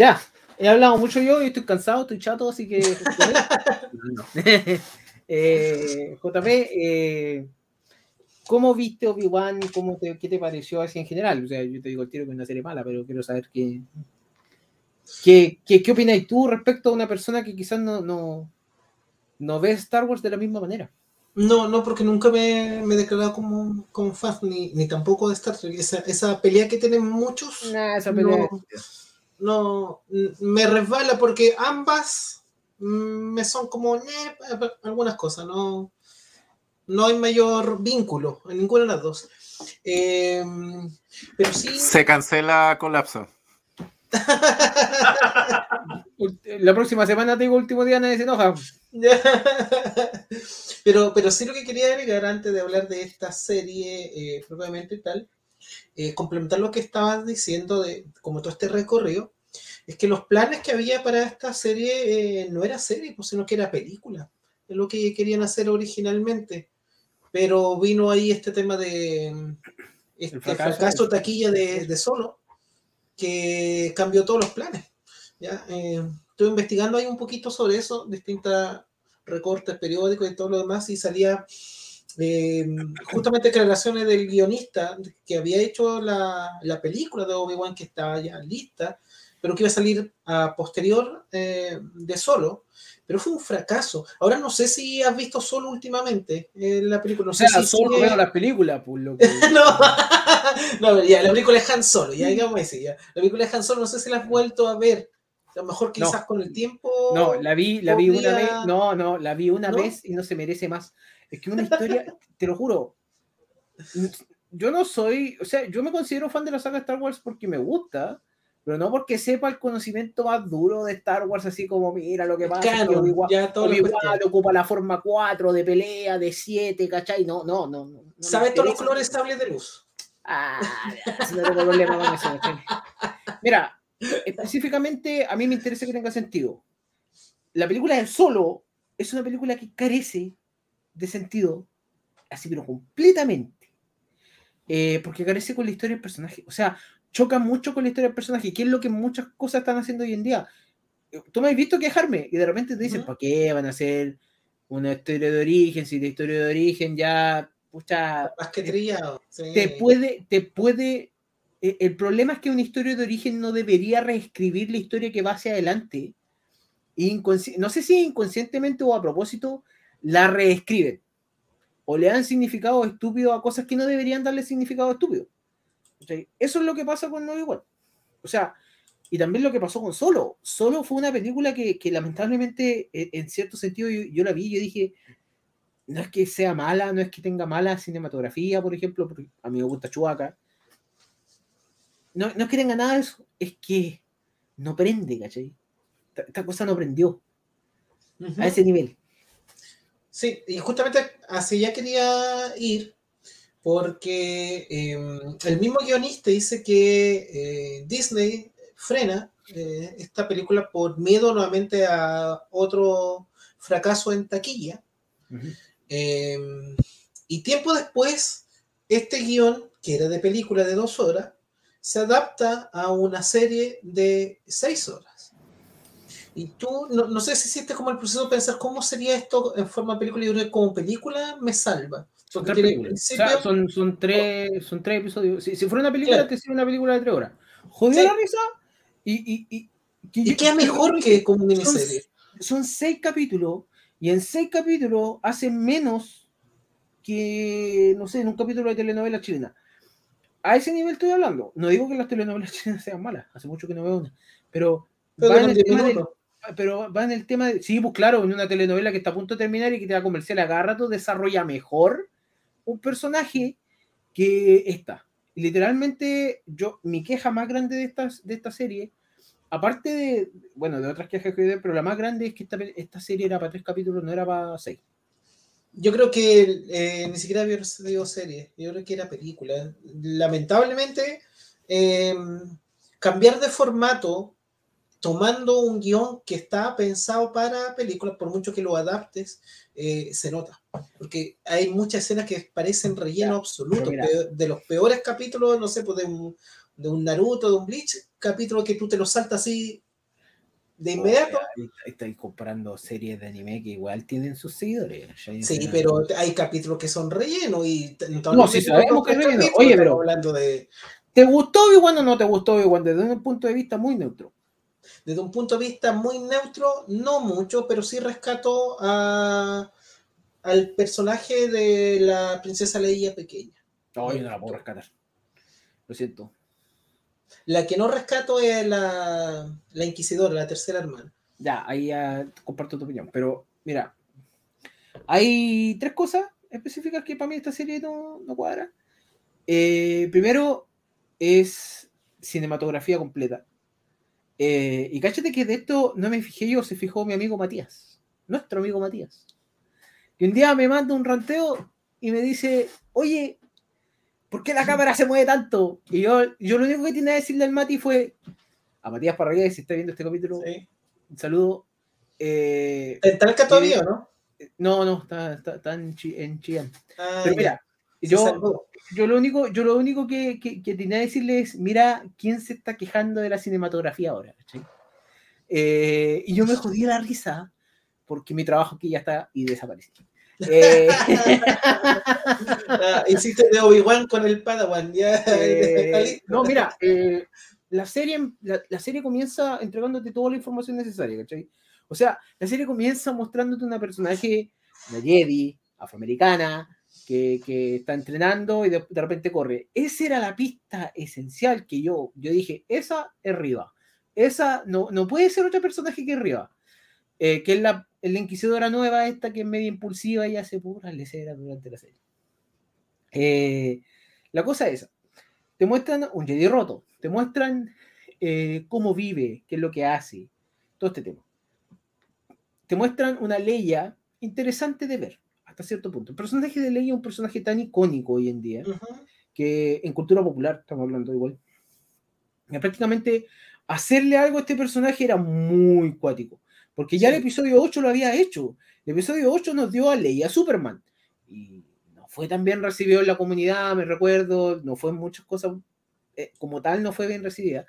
Speaker 2: Ya, he hablado mucho yo y estoy cansado, estoy chato, así que. eh, JP, eh, ¿cómo viste Obi-Wan? ¿Cómo te, ¿Qué te pareció así en general? O sea, yo te digo el tiro que es una serie mala, pero quiero saber qué. ¿Qué, qué, qué opinas tú respecto a una persona que quizás no, no, no ve Star Wars de la misma manera?
Speaker 1: No, no, porque nunca me, me he declarado como, como fan, ni, ni tampoco de Star Trek. Esa, esa pelea que tienen muchos,
Speaker 2: Nah, esa pelea.
Speaker 1: no, n- me resbala porque ambas mm, me son como eh, algunas cosas, no, no hay mayor vínculo en ninguna de las dos. Eh, pero sí,
Speaker 3: Se cancela colapso.
Speaker 2: La próxima semana te digo último día, nadie se enoja.
Speaker 1: pero, pero sí lo que quería agregar antes de hablar de esta serie eh, propiamente y tal, eh, complementar lo que estabas diciendo de como todo este recorrido, es que los planes que había para esta serie eh, no era serie, pues, sino que era película. Es lo que querían hacer originalmente. Pero vino ahí este tema de mm, este
Speaker 2: fracaso.
Speaker 1: fracaso, taquilla de, de solo, que cambió todos los planes. ¿ya? Eh, estuve investigando ahí un poquito sobre eso, distintas recortes periódicos y todo lo demás, y salía eh, justamente declaraciones del guionista que había hecho la, la película de Obi-Wan que estaba ya lista, pero que iba a salir a posterior eh, de solo, pero fue un fracaso. Ahora no sé si has visto solo últimamente eh, la película, no sé si
Speaker 2: solo
Speaker 1: sigue-
Speaker 2: veo las películas, pues lo
Speaker 1: no, no, ya, la película es Han Solo, ya digamos así, ya. La película es Han Solo, no sé si la has vuelto a ver. A lo mejor quizás
Speaker 2: No.
Speaker 1: con el tiempo.
Speaker 2: No, la vi, la vi una
Speaker 1: podría-
Speaker 2: vez. No, no, la vi una
Speaker 1: ¿No?
Speaker 2: vez y no se merece más. Es que una historia, te lo juro. Yo no soy, o sea, yo me considero fan de la saga Star Wars porque me gusta, pero no porque sepa el conocimiento más duro de Star Wars, así como mira lo que pasa.
Speaker 1: Canon,
Speaker 2: Obi-Wan-
Speaker 1: ya todo lo
Speaker 2: Obi-Wan ocupa la forma 4 de pelea, de 7, ¿cachai? No, no, no. no,
Speaker 1: ¿Sabes todos los colores sables de luz?
Speaker 2: Ah, no tengo problema con eso. ¿cachai? Mira, específicamente a mí me interesa que tenga sentido. La película del solo es una película que carece de sentido, así pero completamente. Eh, porque carece con la historia del personaje. O sea, choca mucho con la historia del personaje, que es lo que muchas cosas están haciendo hoy en día. Eh, Tú me has visto quejarme y de repente te dicen,
Speaker 1: Ujú.
Speaker 2: ¿para qué van a hacer una historia de origen? Si la historia de origen ya, pucha,
Speaker 1: Más que trillado. sí.
Speaker 2: te puede, te puede. eh, El problema es que una historia de origen no debería reescribir la historia que va hacia adelante. Inconsci- no sé si inconscientemente o a propósito la reescriben. O le dan significado estúpido a cosas que no deberían darle significado estúpido. Eso es lo que pasa con No Igual. O sea, y también lo que pasó con Solo. Solo fue una película que, que lamentablemente, en, en cierto sentido, yo, yo la vi y yo dije, no es que sea mala, no es que tenga mala cinematografía, por ejemplo, porque a mí me gusta Chubaca. No, no es que tenga nada de eso, es que no prende, ¿cachai? Esta, esta cosa no prendió a ese nivel.
Speaker 1: Sí, y justamente hacia allá quería ir, porque eh, el mismo guionista dice que eh, Disney frena eh, esta película por miedo nuevamente a otro fracaso en taquilla. Eh, y tiempo después, este guion, que era de película de dos horas, se adapta a una serie de seis horas. Y tú, no, no sé si hiciste como el proceso de pensar cómo sería esto en forma de película. Que como película me salva.
Speaker 2: Son tres películas. O
Speaker 1: principio-
Speaker 2: sea, son, son, tres, son tres episodios. Si, si fuera una película,
Speaker 1: Claro.
Speaker 2: te sería una película de tres horas. Joder
Speaker 1: Sí.
Speaker 2: la risa y, y, y, que
Speaker 1: y queda mejor que como miniserie.
Speaker 2: son seis capítulos y en seis capítulos hacen menos que, no sé, en un capítulo de telenovela chilena. A ese nivel estoy hablando. No digo que las telenovelas chilenas sean malas, hace mucho que no veo una, pero
Speaker 1: Pero
Speaker 2: va en
Speaker 1: con
Speaker 2: el
Speaker 1: 10
Speaker 2: tema del-
Speaker 1: minutos.
Speaker 2: Pero va en el tema de, sí, pues claro, en una telenovela que está a punto de terminar y que te va a comercial a rato, desarrolla mejor un personaje que esta. Literalmente, yo, mi queja más grande de, estas, de esta serie, aparte de, bueno, de otras quejas que pero la más grande es que esta, esta serie era para tres capítulos, no era para seis.
Speaker 1: Yo creo que eh, ni siquiera había sido serie, yo creo que era película. Lamentablemente, eh, cambiar de formato tomando un guion que está pensado para películas, por mucho que lo adaptes, eh, se nota. Porque hay muchas escenas que parecen relleno
Speaker 2: Ya,
Speaker 1: absoluto, peor- de los peores capítulos, no sé, pues de un, de un Naruto, de un Bleach, capítulo que tú te lo saltas así de inmediato.
Speaker 2: Ahí estáis comparando series de anime que igual tienen sus seguidores.
Speaker 1: Sí, pero hay capítulos que son relleno y
Speaker 2: No, sí sabemos que es relleno. Oye, pero-
Speaker 1: hablando de
Speaker 2: ¿Te gustó Obi-Wan o no te gustó Obi-Wan? Desde un punto de vista muy neutro.
Speaker 1: Desde un punto de vista muy neutro, no mucho, pero sí rescato a, al personaje de la princesa Leia pequeña.
Speaker 2: No, yo no la puedo rescatar. Lo siento.
Speaker 1: La que no rescato es la, la inquisidora, la tercera hermana.
Speaker 2: Ya, ahí ya comparto tu opinión. Pero, mira, hay tres cosas específicas que para mí esta serie no, no cuadra. Eh, primero es cinematografía completa. Eh, y cáchate que de esto no me fijé yo, se fijó mi amigo Matías, nuestro amigo Matías. Y un día me manda un ranteo y me dice, oye, ¿por qué la cámara se mueve tanto? Y yo, yo lo único que tenía que decirle al Mati fue, a Matías Parragués, si está viendo este capítulo,
Speaker 1: ¿sí?
Speaker 2: un saludo. Eh,
Speaker 1: ¿Está el todavía no?
Speaker 2: no, no, está, está, está en, Chi- en Chillán.
Speaker 1: Ah,
Speaker 2: Pero mira, yo, yo lo único, yo lo único que, que, que tenía que decirle es, mira quién se está quejando de la cinematografía ahora. ¿cachai? Eh, y yo me jodí la risa porque mi trabajo aquí ya está y desapareció. Eh,
Speaker 1: Ah, hiciste de Obi-Wan con el Padawan, ya
Speaker 2: eh, no, mira, eh, la, serie, la, la serie comienza entregándote toda la información necesaria, ¿cachai? O sea, la serie comienza mostrándote una personaje, una Jedi, afroamericana, que, está entrenando y de, repente corre. Esa era la pista esencial que yo, yo dije, esa es Riva. Esa no, no puede ser otro personaje que Riva. Eh, que es la, la inquisidora nueva esta que es media impulsiva y hace puras leceras durante la serie. Eh, la cosa es esa. Te muestran un Jedi roto, te muestran eh, cómo vive, qué es lo que hace, todo este tema. Te muestran una Leia interesante de ver, hasta cierto punto. El personaje de Leia es un personaje tan icónico hoy en día,
Speaker 1: Ujú.
Speaker 2: que en cultura popular, estamos hablando igual, que prácticamente hacerle algo a este personaje era muy cuático, porque ya
Speaker 1: Sí.
Speaker 2: el episodio 8 lo había hecho. El episodio 8 nos dio a Leia Superman, y no fue tan bien recibido en la comunidad, me recuerdo, no fue en muchas cosas, eh, como tal, no fue bien recibida.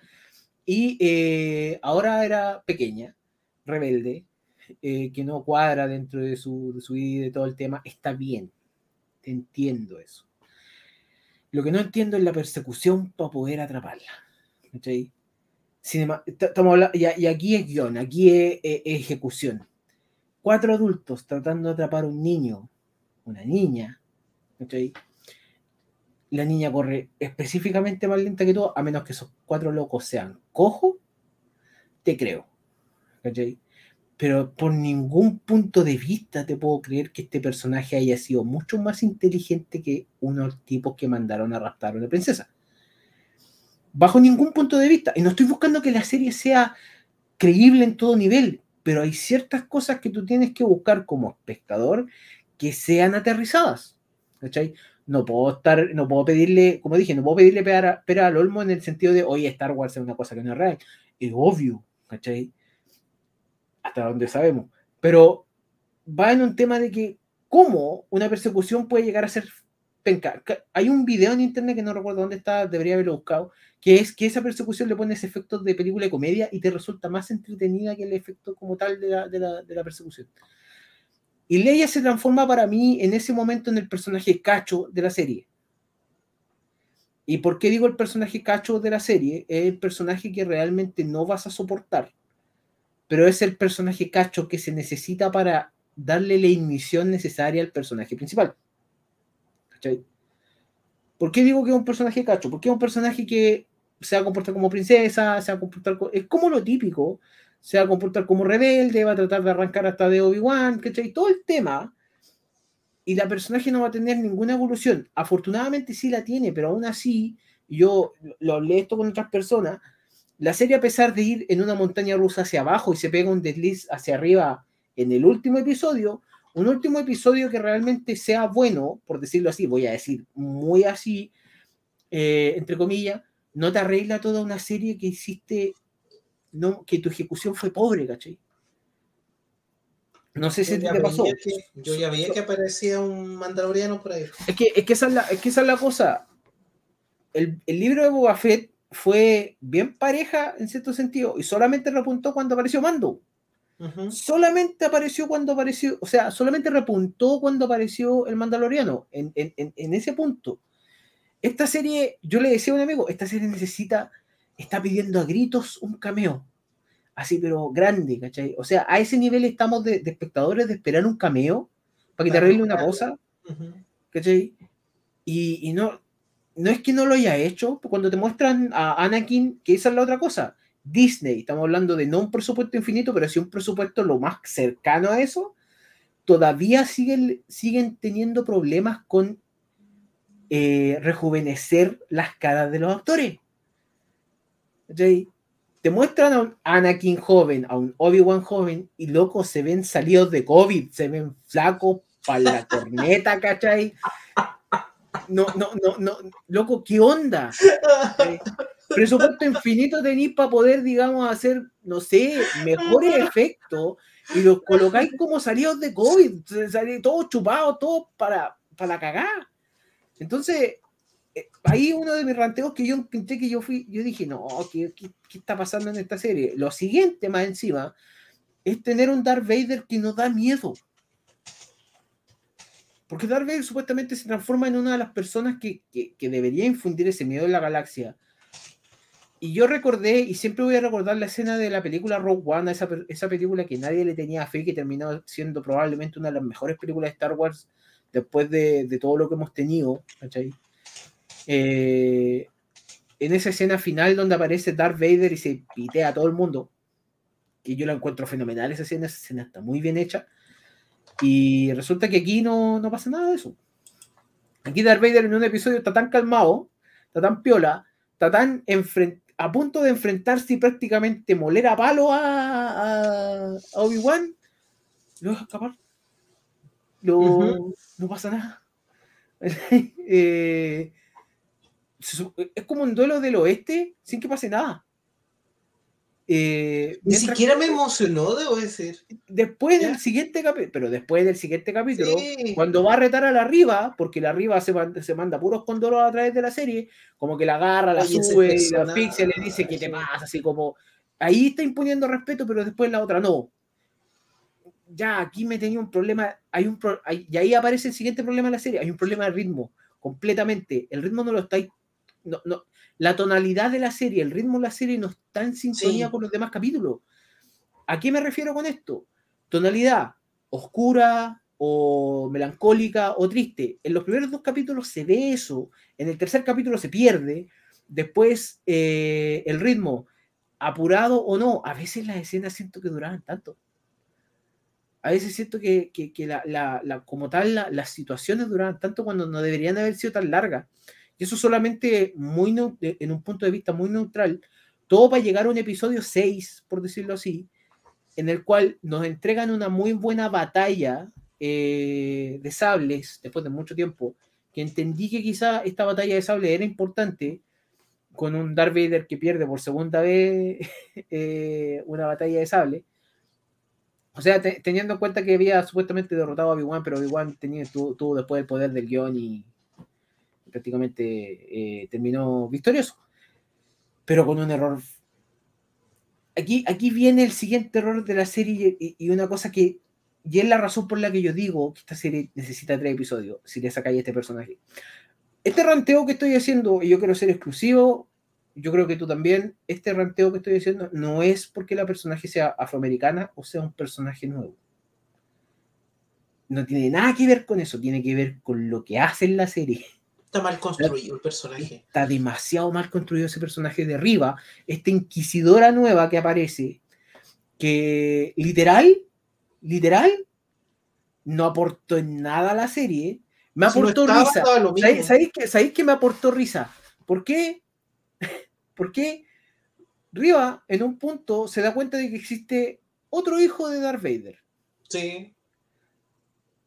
Speaker 2: Y eh, ahora era pequeña, rebelde, eh, que no cuadra dentro de su, de su vida y de todo el tema, está bien. Entiendo eso. Lo que no entiendo es la persecución para poder atraparla. Cinema, y, aquí es guion, aquí es, ejecución. Cuatro adultos tratando de atrapar a un niño, una niña. La niña corre específicamente más lenta que todo, a menos que esos cuatro locos sean cojos, te creo. ¿cachai? Pero por ningún punto de vista te puedo creer que este personaje haya sido mucho más inteligente que unos tipos que mandaron a raptar a una princesa. Bajo ningún punto de vista. Y no estoy buscando que la serie sea creíble en todo nivel, pero hay ciertas cosas que tú tienes que buscar como espectador que sean aterrizadas. ¿Cachai? No puedo estar, no puedo pedirle, como dije, no puedo pedirle pera, al olmo en el sentido de, oye, Star Wars es una cosa que no es real. Es obvio, ¿cachai? Hasta donde sabemos. Pero va en un tema de que, ¿cómo una persecución puede llegar a ser penca? Hay un video en internet que no recuerdo dónde está, debería haberlo buscado, que es que esa persecución le pones efectos de película de comedia y te resulta más entretenida que el efecto como tal de la, de la, de la persecución. Y Leia se transforma para mí en ese momento en el personaje cacho de la serie. ¿Y por qué digo el personaje cacho de la serie? Es el personaje que realmente no vas a soportar, pero es el personaje cacho que se necesita para darle la ignición necesaria al personaje principal. ¿Cachai? ¿Por qué digo que es un personaje cacho? Porque es un personaje que se va a comportar como princesa, se va a comportar como, es como lo típico se va a comportar como rebelde, va a tratar de arrancar hasta de Obi-Wan, ¿cachai? Todo el tema. Y la personaje no va a tener ninguna evolución. Afortunadamente sí la tiene, pero aún así, yo lo leo esto con otras personas, la serie a pesar de ir en una montaña rusa hacia abajo y se pega un desliz hacia arriba en el último episodio, un último episodio que realmente sea bueno, por decirlo así, voy a decir muy así, eh, entre comillas, no te arregla toda una serie que hiciste no, que tu ejecución fue pobre, ¿cachai? No sé si te pasó.
Speaker 1: yo ya veía que aparecía un mandaloriano por ahí.
Speaker 2: Es que, es que, esa, es la, es que esa es la cosa. El, el, libro de Boba Fett fue bien pareja en cierto sentido y solamente repuntó cuando apareció Mando. Solamente apareció cuando apareció, o sea, solamente repuntó cuando apareció el Mandaloriano, en, en, en, ese punto. Esta serie, yo le decía a un amigo, esta serie necesita está pidiendo a gritos un cameo. Así, pero grande, ¿cachai? O sea, a ese nivel estamos de, espectadores de esperar un cameo para que te arregle una cosa, ¿cachai? Y, y, no, no es que no lo haya hecho, cuando te muestran a Anakin, que esa es la otra cosa. Disney, estamos hablando de no un presupuesto infinito, pero sí un presupuesto lo más cercano a eso, todavía siguen, siguen teniendo problemas con eh, rejuvenecer las caras de los actores. Te muestran a un Anakin joven, a un Obi-Wan joven, y loco, se ven salidos de COVID, se ven flacos para la corneta, ¿cachai? No, no, no, no, loco, ¿qué onda? Presupuesto infinito tenéis para poder, digamos, hacer, no sé, mejores efectos y los colocáis como salidos de COVID, todos chupados, todos para, para cagar. Entonces, eh, ahí uno de mis ranteos que yo pensé que yo fui, yo dije, no, ¿qué, ¿qué, está pasando en esta serie? Lo siguiente más encima es tener un Darth Vader que no da miedo. Porque Darth Vader supuestamente se transforma en una de las personas que, que, que, debería infundir ese miedo en la galaxia. Y yo recordé, y siempre voy a recordar la escena de la película Rogue One, esa, esa película que nadie le tenía fe y que terminó siendo probablemente una de las mejores películas de Star Wars después de, de todo lo que hemos tenido. Eh, en esa escena final donde aparece Darth Vader y se pitea a todo el mundo, que yo la encuentro fenomenal, esa escena, esa escena está muy bien hecha, y resulta que aquí no, no pasa nada de eso. Aquí Darth Vader en un episodio está tan calmado, está tan piola, está tan a punto de enfrentarse y prácticamente moler a palo a, a, Obi-Wan, lo deja escapar. No pasa nada. eh, es como un duelo del oeste sin que pase nada.
Speaker 1: Eh, Ni siquiera me emocionó, debo decir.
Speaker 2: Después del siguiente capítulo, pero después del siguiente capítulo, cuando va a retar a la arriba, porque la arriba se, se manda puros condoros a través de la serie, como que la agarra, la sube, la asfixia, le dice que te pasa, así como ahí está imponiendo respeto, pero después la otra no. Ya, aquí me tenía un problema, hay un y ahí aparece el siguiente problema de la serie, hay un problema de ritmo, completamente. El ritmo no lo estáis no, no, la tonalidad de la serie, el ritmo de la serie no está en sintonía con los demás capítulos. ¿A qué me refiero con esto? Tonalidad oscura o melancólica o triste. En los primeros dos capítulos se ve eso, en el tercer capítulo se pierde, después eh, el ritmo apurado o no, a veces las escenas siento que duraban tanto. A veces siento que, la, como tal las situaciones duraban tanto cuando no deberían haber sido tan largas. Eso solamente muy en un punto de vista muy neutral, todo va a llegar a un episodio 6, por decirlo así, en el cual nos entregan una muy buena batalla eh, de sables, después de mucho tiempo, que entendí que quizá esta batalla de sable era importante, con un Darth Vader que pierde por segunda vez eh, una batalla de sable. O sea, te- teniendo en cuenta que había supuestamente derrotado a Obi-Wan, pero Obi-Wan tuvo, después el poder del guion y prácticamente eh, terminó victorioso. Pero con un error. Aquí, aquí viene el siguiente error de la serie y, y una cosa que. Y es la razón por la que yo digo que esta serie necesita tres episodios si le sacáis a este personaje. Este ranteo que estoy haciendo, y yo quiero ser exclusivo, yo creo que tú también, este ranteo que estoy haciendo no es porque la personaje sea afroamericana o sea un personaje nuevo. No tiene nada que ver con eso, tiene que ver con lo que hace en la serie.
Speaker 1: Está mal construido el personaje.
Speaker 2: Está demasiado mal construido ese personaje de arriba, esta inquisidora nueva que aparece, que literal, literal, no aportó en nada a la serie. Me
Speaker 1: Si no
Speaker 2: aportó
Speaker 1: estaba,
Speaker 2: risa. ¿Sabéis, sabéis que, sabéis que me aportó risa? ¿Por qué? Porque Riva en un punto se da cuenta de que existe otro hijo de Darth Vader.
Speaker 1: Sí.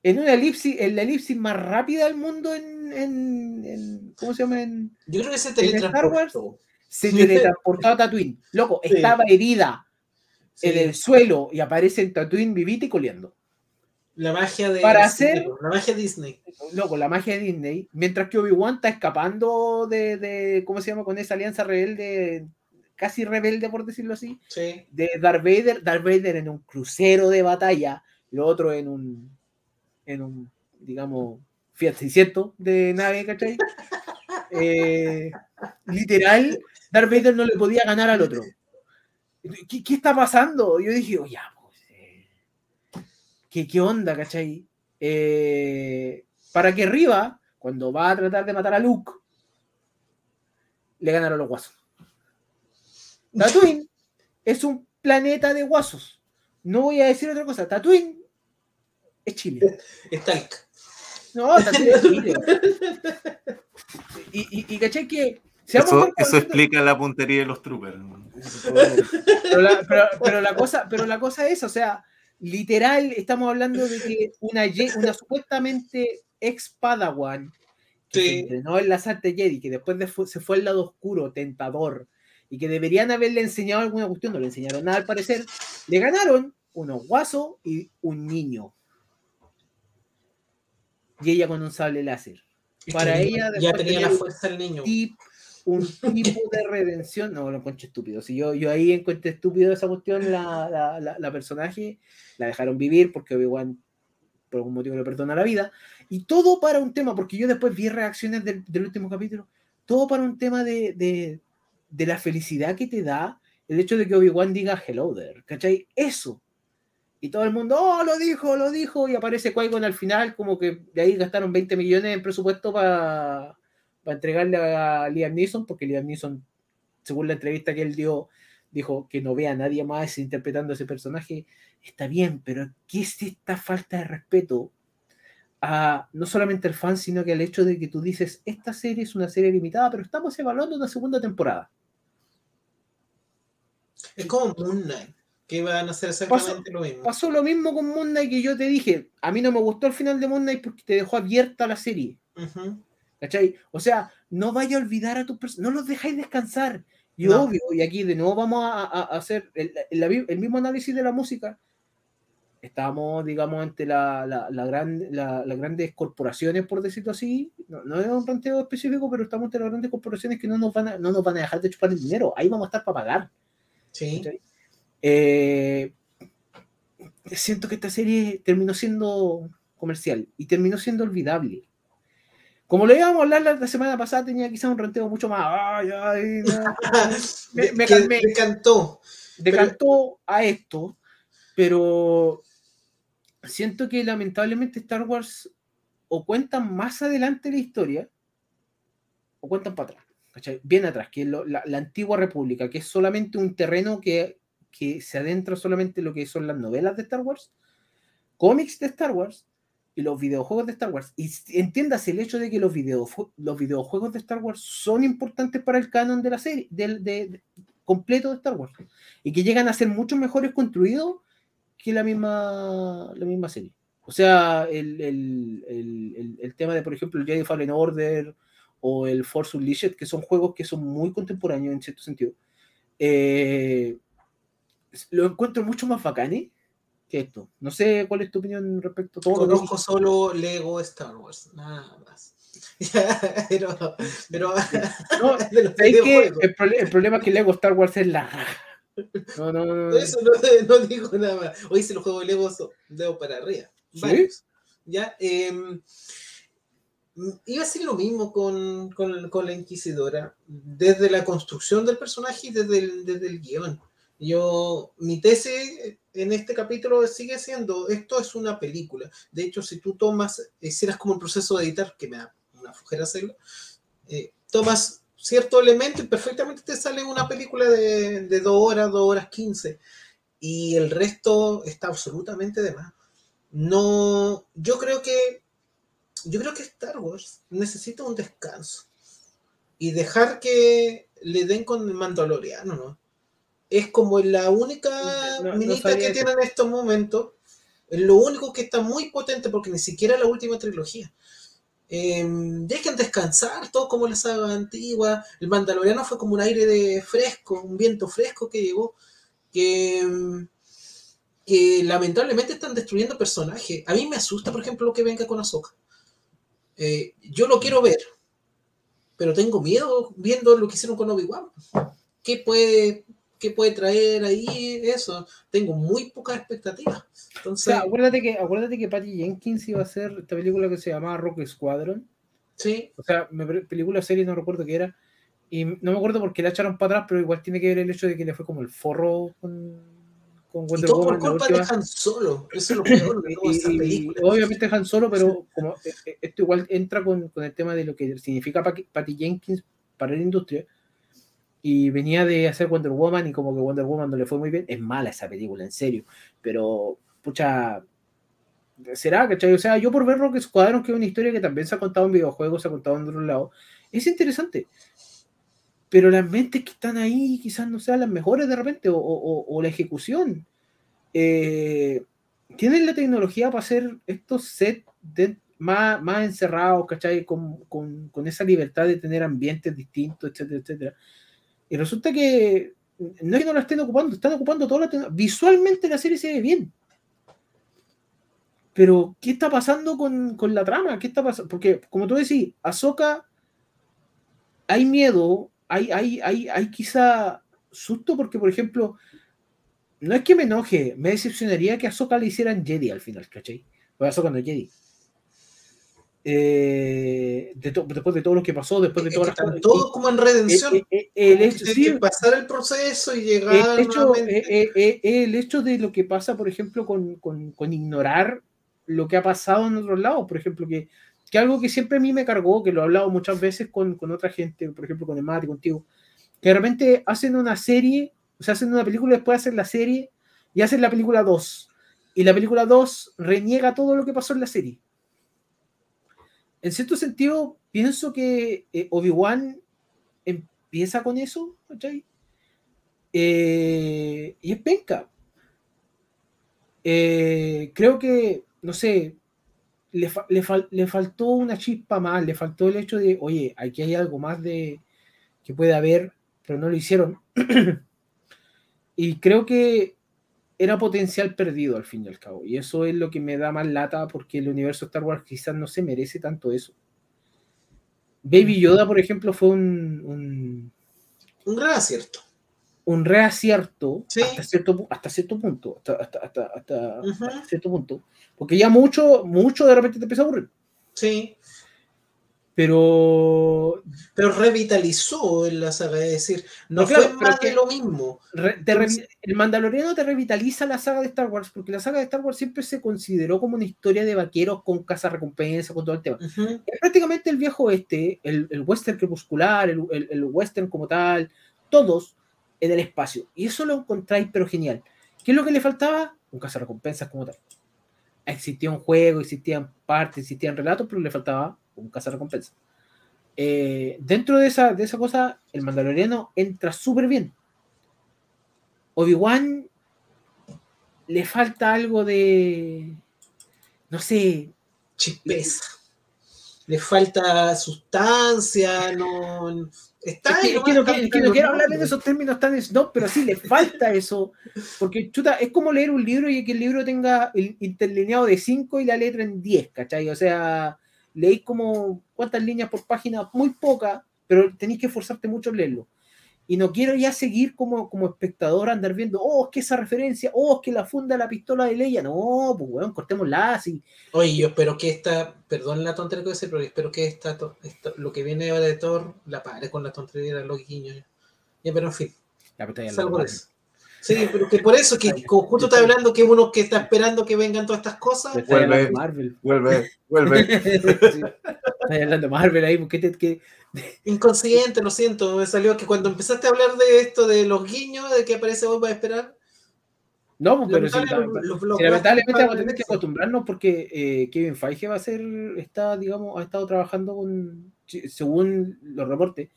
Speaker 2: En una elipsis, en la elipsis más rápida del mundo en, en- en- ¿cómo se llama? En,
Speaker 1: Yo creo que se
Speaker 2: ¿En Star Wars?
Speaker 1: teletransportó.
Speaker 2: se teletransportó a Tatooine. Loco,
Speaker 1: Sí.
Speaker 2: estaba herida
Speaker 1: Sí.
Speaker 2: en el suelo y aparece en Tatooine vivita y coleando.
Speaker 1: La magia de
Speaker 2: Para hacer-
Speaker 1: La magia Disney.
Speaker 2: Loco, la magia de Disney. Mientras que Obi-Wan está escapando de, de- ¿cómo se llama? Con esa alianza rebelde, casi rebelde, por decirlo así,
Speaker 1: Sí.
Speaker 2: de Darth Vader. Darth Vader en un crucero de batalla, lo otro en un, en un, digamos, Fiat 600 de nave, ¿cachai? Eh, literal, Darth Vader no le podía ganar al otro. ¿Qué, qué está pasando? Yo dije, eh, ¿qué, ¿qué onda, cachai? Eh, para que Riva, cuando va a tratar de matar a Luke, le ganaron los guasos. Tatooine es un planeta de guasos. No voy a decir otra cosa. Tatooine es Chile.
Speaker 1: Stalk.
Speaker 2: No, es Chile. Y, y, y cachai que. seamos
Speaker 5: Eso, eso explica la puntería de los troopers.
Speaker 2: pero la, pero- pero la cosa, pero la cosa es, o sea, literal, estamos hablando de que una, una supuestamente ex Padawan que se
Speaker 1: Sí.
Speaker 2: entrenó en las artes Jedi, que después de se fue al lado oscuro, tentador, y que deberían haberle enseñado alguna cuestión, no le enseñaron nada al parecer, le ganaron unos guasos y un niño. Y ella con un sable láser. Para ella,
Speaker 1: ya tenía la fuerza el niño.
Speaker 2: tip- un tipo de redención. No, lo encuentro estúpido. Si yo, yo ahí encontré estúpido esa cuestión, la, la, la- la personaje, la dejaron vivir porque Obi-Wan por algún motivo le perdona la vida. Y todo para un tema, porque yo después vi reacciones del, del último capítulo, todo para un tema de, de, de la felicidad que te da el hecho de que Obi-Wan diga hello there, ¿cachai? Eso. Y todo el mundo, oh, lo dijo, lo dijo, y aparece Qui-Gon al final, como que de ahí gastaron 20 millones en presupuesto para para entregarle a Liam Neeson, porque Liam Neeson, según la entrevista que él dio, dijo que no vea a nadie más interpretando ese personaje. Está bien, pero ¿qué es esta falta de respeto a no solamente al fan, sino que al hecho de que tú dices, esta serie es una serie limitada, pero estamos evaluando una segunda temporada?
Speaker 1: Es como Moon Knight, que van a hacer exactamente lo mismo.
Speaker 2: Pasó lo mismo con Moon Knight que yo te dije, a mí no me gustó el final de Moon Knight porque te dejó abierta la serie.
Speaker 1: Ujú.
Speaker 2: ¿Cachai? O sea, no vaya a olvidar a tus personas, no los dejáis descansar. Y
Speaker 1: No.
Speaker 2: obvio, y aquí de nuevo vamos a, a- a hacer el, el- el mismo análisis de la música. Estamos, digamos, ante la, la, la gran, la- las grandes corporaciones, por decirlo así. No, no es un planteo específico, pero estamos ante las grandes corporaciones que no nos van a, no nos van a dejar de chupar el dinero. Ahí vamos a estar para pagar.
Speaker 1: Sí.
Speaker 2: ¿cachai? Eh, siento que esta serie terminó siendo comercial y terminó siendo olvidable. Como lo íbamos a hablar la, la semana pasada, tenía quizás un ranteo mucho más. Ay, ay, no. Me- me
Speaker 1: que
Speaker 2: calmé.
Speaker 1: decantó.
Speaker 2: Decantó a esto, pero siento que lamentablemente Star Wars o cuentan más adelante la historia o cuentan para atrás. ¿cachai? Bien atrás, que es lo- la, la antigua república, que es solamente un terreno que, que se adentra solamente en lo que son las novelas de Star Wars, cómics de Star Wars y los videojuegos de Star Wars. Y entiendas el hecho de que los, videojue- los videojuegos de Star Wars son importantes para el canon de la serie, del de- de- completo de Star Wars, y que llegan a ser mucho mejores construidos que la misma, la misma serie. O sea, el- el- el- el tema de, por ejemplo, el Jedi Fallen Order o el Force Unleashed, que son juegos que son muy contemporáneos en cierto sentido, eh, lo encuentro mucho más bacanes que esto. No sé cuál es tu opinión respecto a todo lo
Speaker 1: Conozco solo Lego Star Wars, nada más. Pero, pero
Speaker 2: No. El, prole- el problema es que Lego Star Wars es la. No, no, no. no.
Speaker 1: Eso no, no digo nada más. Hoy se los juegos de Lego dedo para arriba.
Speaker 2: ¿Sí?
Speaker 1: Ya, em, iba a ser lo mismo con, con- con la Inquisidora, desde la construcción del personaje y desde el, desde el guion. Yo, mi tesis en este capítulo sigue siendo, esto es una película. De hecho, si tú tomas, hicieras como el proceso de editar, que me da una flojera hacerlo, eh, tomas cierto elemento y perfectamente te sale una película de, de dos horas, dos horas quince. Y el resto está absolutamente de más. No, yo creo que, yo creo que Star Wars necesita un descanso y dejar que le den con el Mandaloriano, ¿no? Es como la única
Speaker 2: No- no
Speaker 1: minita
Speaker 2: sabía
Speaker 1: que tiene en estos momentos. Es lo único que está muy potente porque ni siquiera la última trilogía. Eh, dejen descansar, todo como la saga antigua. El Mandaloriano fue como un aire de fresco, un viento fresco que llegó. Que, que lamentablemente están destruyendo personajes. A mí me asusta, por ejemplo, lo que venga con Ahsoka. Eh, yo lo quiero ver, pero tengo miedo viendo lo que hicieron con Obi-Wan. ¿Qué puede, ¿Qué puede traer ahí eso? Tengo muy pocas expectativas.
Speaker 2: O
Speaker 1: Entonces,
Speaker 2: sea, acuérdate que, acuérdate que Patty Jenkins iba a hacer esta película que se llamaba Rock Squadron.
Speaker 1: sí,
Speaker 2: O sea, me, película o serie, no recuerdo qué era. Y no me acuerdo por qué la echaron para atrás, pero igual tiene que ver el hecho de que le fue como el forro con, con
Speaker 1: y
Speaker 2: Wonder
Speaker 1: todo por
Speaker 2: Woman. la
Speaker 1: culpa de. Han Solo. Eso es lo peor de
Speaker 2: Y- y- obviamente Han Solo, pero como eh, eh, esto igual entra con, con el tema de lo que significa Patty Jenkins para la industria. Y venía de hacer Wonder Woman y como que Wonder Woman no le fue muy bien. Es mala esa película, en serio. Pero, pucha, será, ¿cachai? O sea, yo por ver Rock Squadron, que es una historia que también se ha contado en videojuegos, se ha contado en otro lado, es interesante. Pero las mentes que están ahí quizás no sean las mejores de repente, o, o- o la ejecución. Eh, tienen la tecnología para hacer estos sets más, más encerrados, ¿cachai? Con, con- con esa libertad de tener ambientes distintos, etcétera, etcétera. Y resulta que no es que no la estén ocupando, están ocupando toda la Visualmente la serie se ve bien. Pero, ¿qué está pasando con, con la trama? ¿Qué está pasando? Porque, como tú decís, Ahsoka, hay miedo, hay, hay, hay, hay quizá susto, porque, por ejemplo, no es que me enoje, me decepcionaría que a Ahsoka le hicieran Jedi al final, ¿cachai? Pues Ahsoka no es Jedi. Eh, de después de todo lo que pasó, después de
Speaker 1: Es
Speaker 2: todas
Speaker 1: que
Speaker 2: las cosas-
Speaker 1: todos como en redención.
Speaker 2: eh, eh, eh, el hecho- sí,
Speaker 1: que pasar el proceso y llegar
Speaker 2: el hecho, eh, eh, eh, eh, el hecho de lo que pasa, por ejemplo, con, con- con ignorar lo que ha pasado en otros lados, por ejemplo, que, que algo que siempre a mí me cargó, que lo he hablado muchas veces con, con otra gente, por ejemplo, con el Mate, contigo, que de repente hacen una serie, o sea, hacen una película, después hacen la serie y hacen la película 2. Y la película 2 reniega todo lo que pasó en la serie. En cierto sentido, pienso que eh, Obi-Wan empieza con eso, ¿cachai? Eh, y es penca. Eh, creo que, no sé, le, fa- le le faltó una chispa más, le faltó el hecho de, oye, aquí hay algo más de que puede haber, pero no lo hicieron. y creo que era potencial perdido al fin y al cabo. Y eso es lo que me da más lata porque el universo Star Wars quizás no se merece tanto eso. Baby Yoda, por ejemplo, fue un, un,
Speaker 1: Un gran acierto.
Speaker 2: un reacierto
Speaker 1: Sí.
Speaker 2: hasta, cierto, hasta cierto punto. Hasta, hasta, hasta, hasta cierto punto. Porque ya mucho, mucho de repente te empieza a aburrir.
Speaker 1: Sí.
Speaker 2: Pero
Speaker 1: Pero revitalizó en la saga, es decir, no
Speaker 2: No, claro,
Speaker 1: fue más
Speaker 2: que-
Speaker 1: de lo mismo.
Speaker 2: re- revi- el Mandaloriano te revitaliza la saga de Star Wars, porque la saga de Star Wars siempre se consideró como una historia de vaqueros con casa recompensa, con todo el tema.
Speaker 1: Ujú.
Speaker 2: es prácticamente el viejo este, el, el western crepuscular, el, el- el western como tal, todos en el espacio. Y eso lo encontráis, pero genial. ¿Qué es lo que le faltaba? Un cazarrecompensas como tal. Existía un juego, existían partes, existían relatos, pero le faltaba un cazarrecompensas. Eh, dentro de esa, de esa cosa, el Mandaloriano entra súper bien. Obi-Wan le falta algo de. no sé,
Speaker 1: Chispeza. Le falta sustancia, no. Está
Speaker 2: Es que, no, no
Speaker 1: en
Speaker 2: quiero
Speaker 1: los
Speaker 2: hablar en esos términos tan snob, pero sí le falta eso. Porque, chuta, es como leer un libro y que el libro tenga el interlineado de 5 y la letra en 10, ¿cachai? O sea, leéis como cuántas líneas por página, muy pocas, pero tenéis que esforzarte mucho en leerlo. Y no quiero ya seguir como, como espectador andar viendo, oh, es que esa referencia, oh, es que la funda de la pistola de Leia. No, pues, weón, cortémosla así.
Speaker 1: Oye, yo espero que esta, perdón la tontería que voy a decir, pero espero que esta, esta- lo que viene ahora de Thor la pare con la tontería de los guiños. Ya, pero en fin,
Speaker 2: La la
Speaker 1: de eso. Sí, pero que por eso, que justo está hablando que uno que está esperando que vengan todas estas cosas,
Speaker 2: Está
Speaker 3: Vuelve.
Speaker 2: Marvel.
Speaker 3: Vuelve, vuelve.
Speaker 2: Sí. Está hablando de Marvel ahí, porque te, que,
Speaker 1: inconsciente, lo siento, me salió que cuando empezaste a hablar de esto, de los guiños, de que aparece hoy va a esperar,
Speaker 2: No, pues, pero
Speaker 1: los-
Speaker 2: lamentablemente vamos a tener que acostumbrarnos porque eh, Kevin Feige va a ser, está, digamos, ha estado trabajando con, si- según los reportes,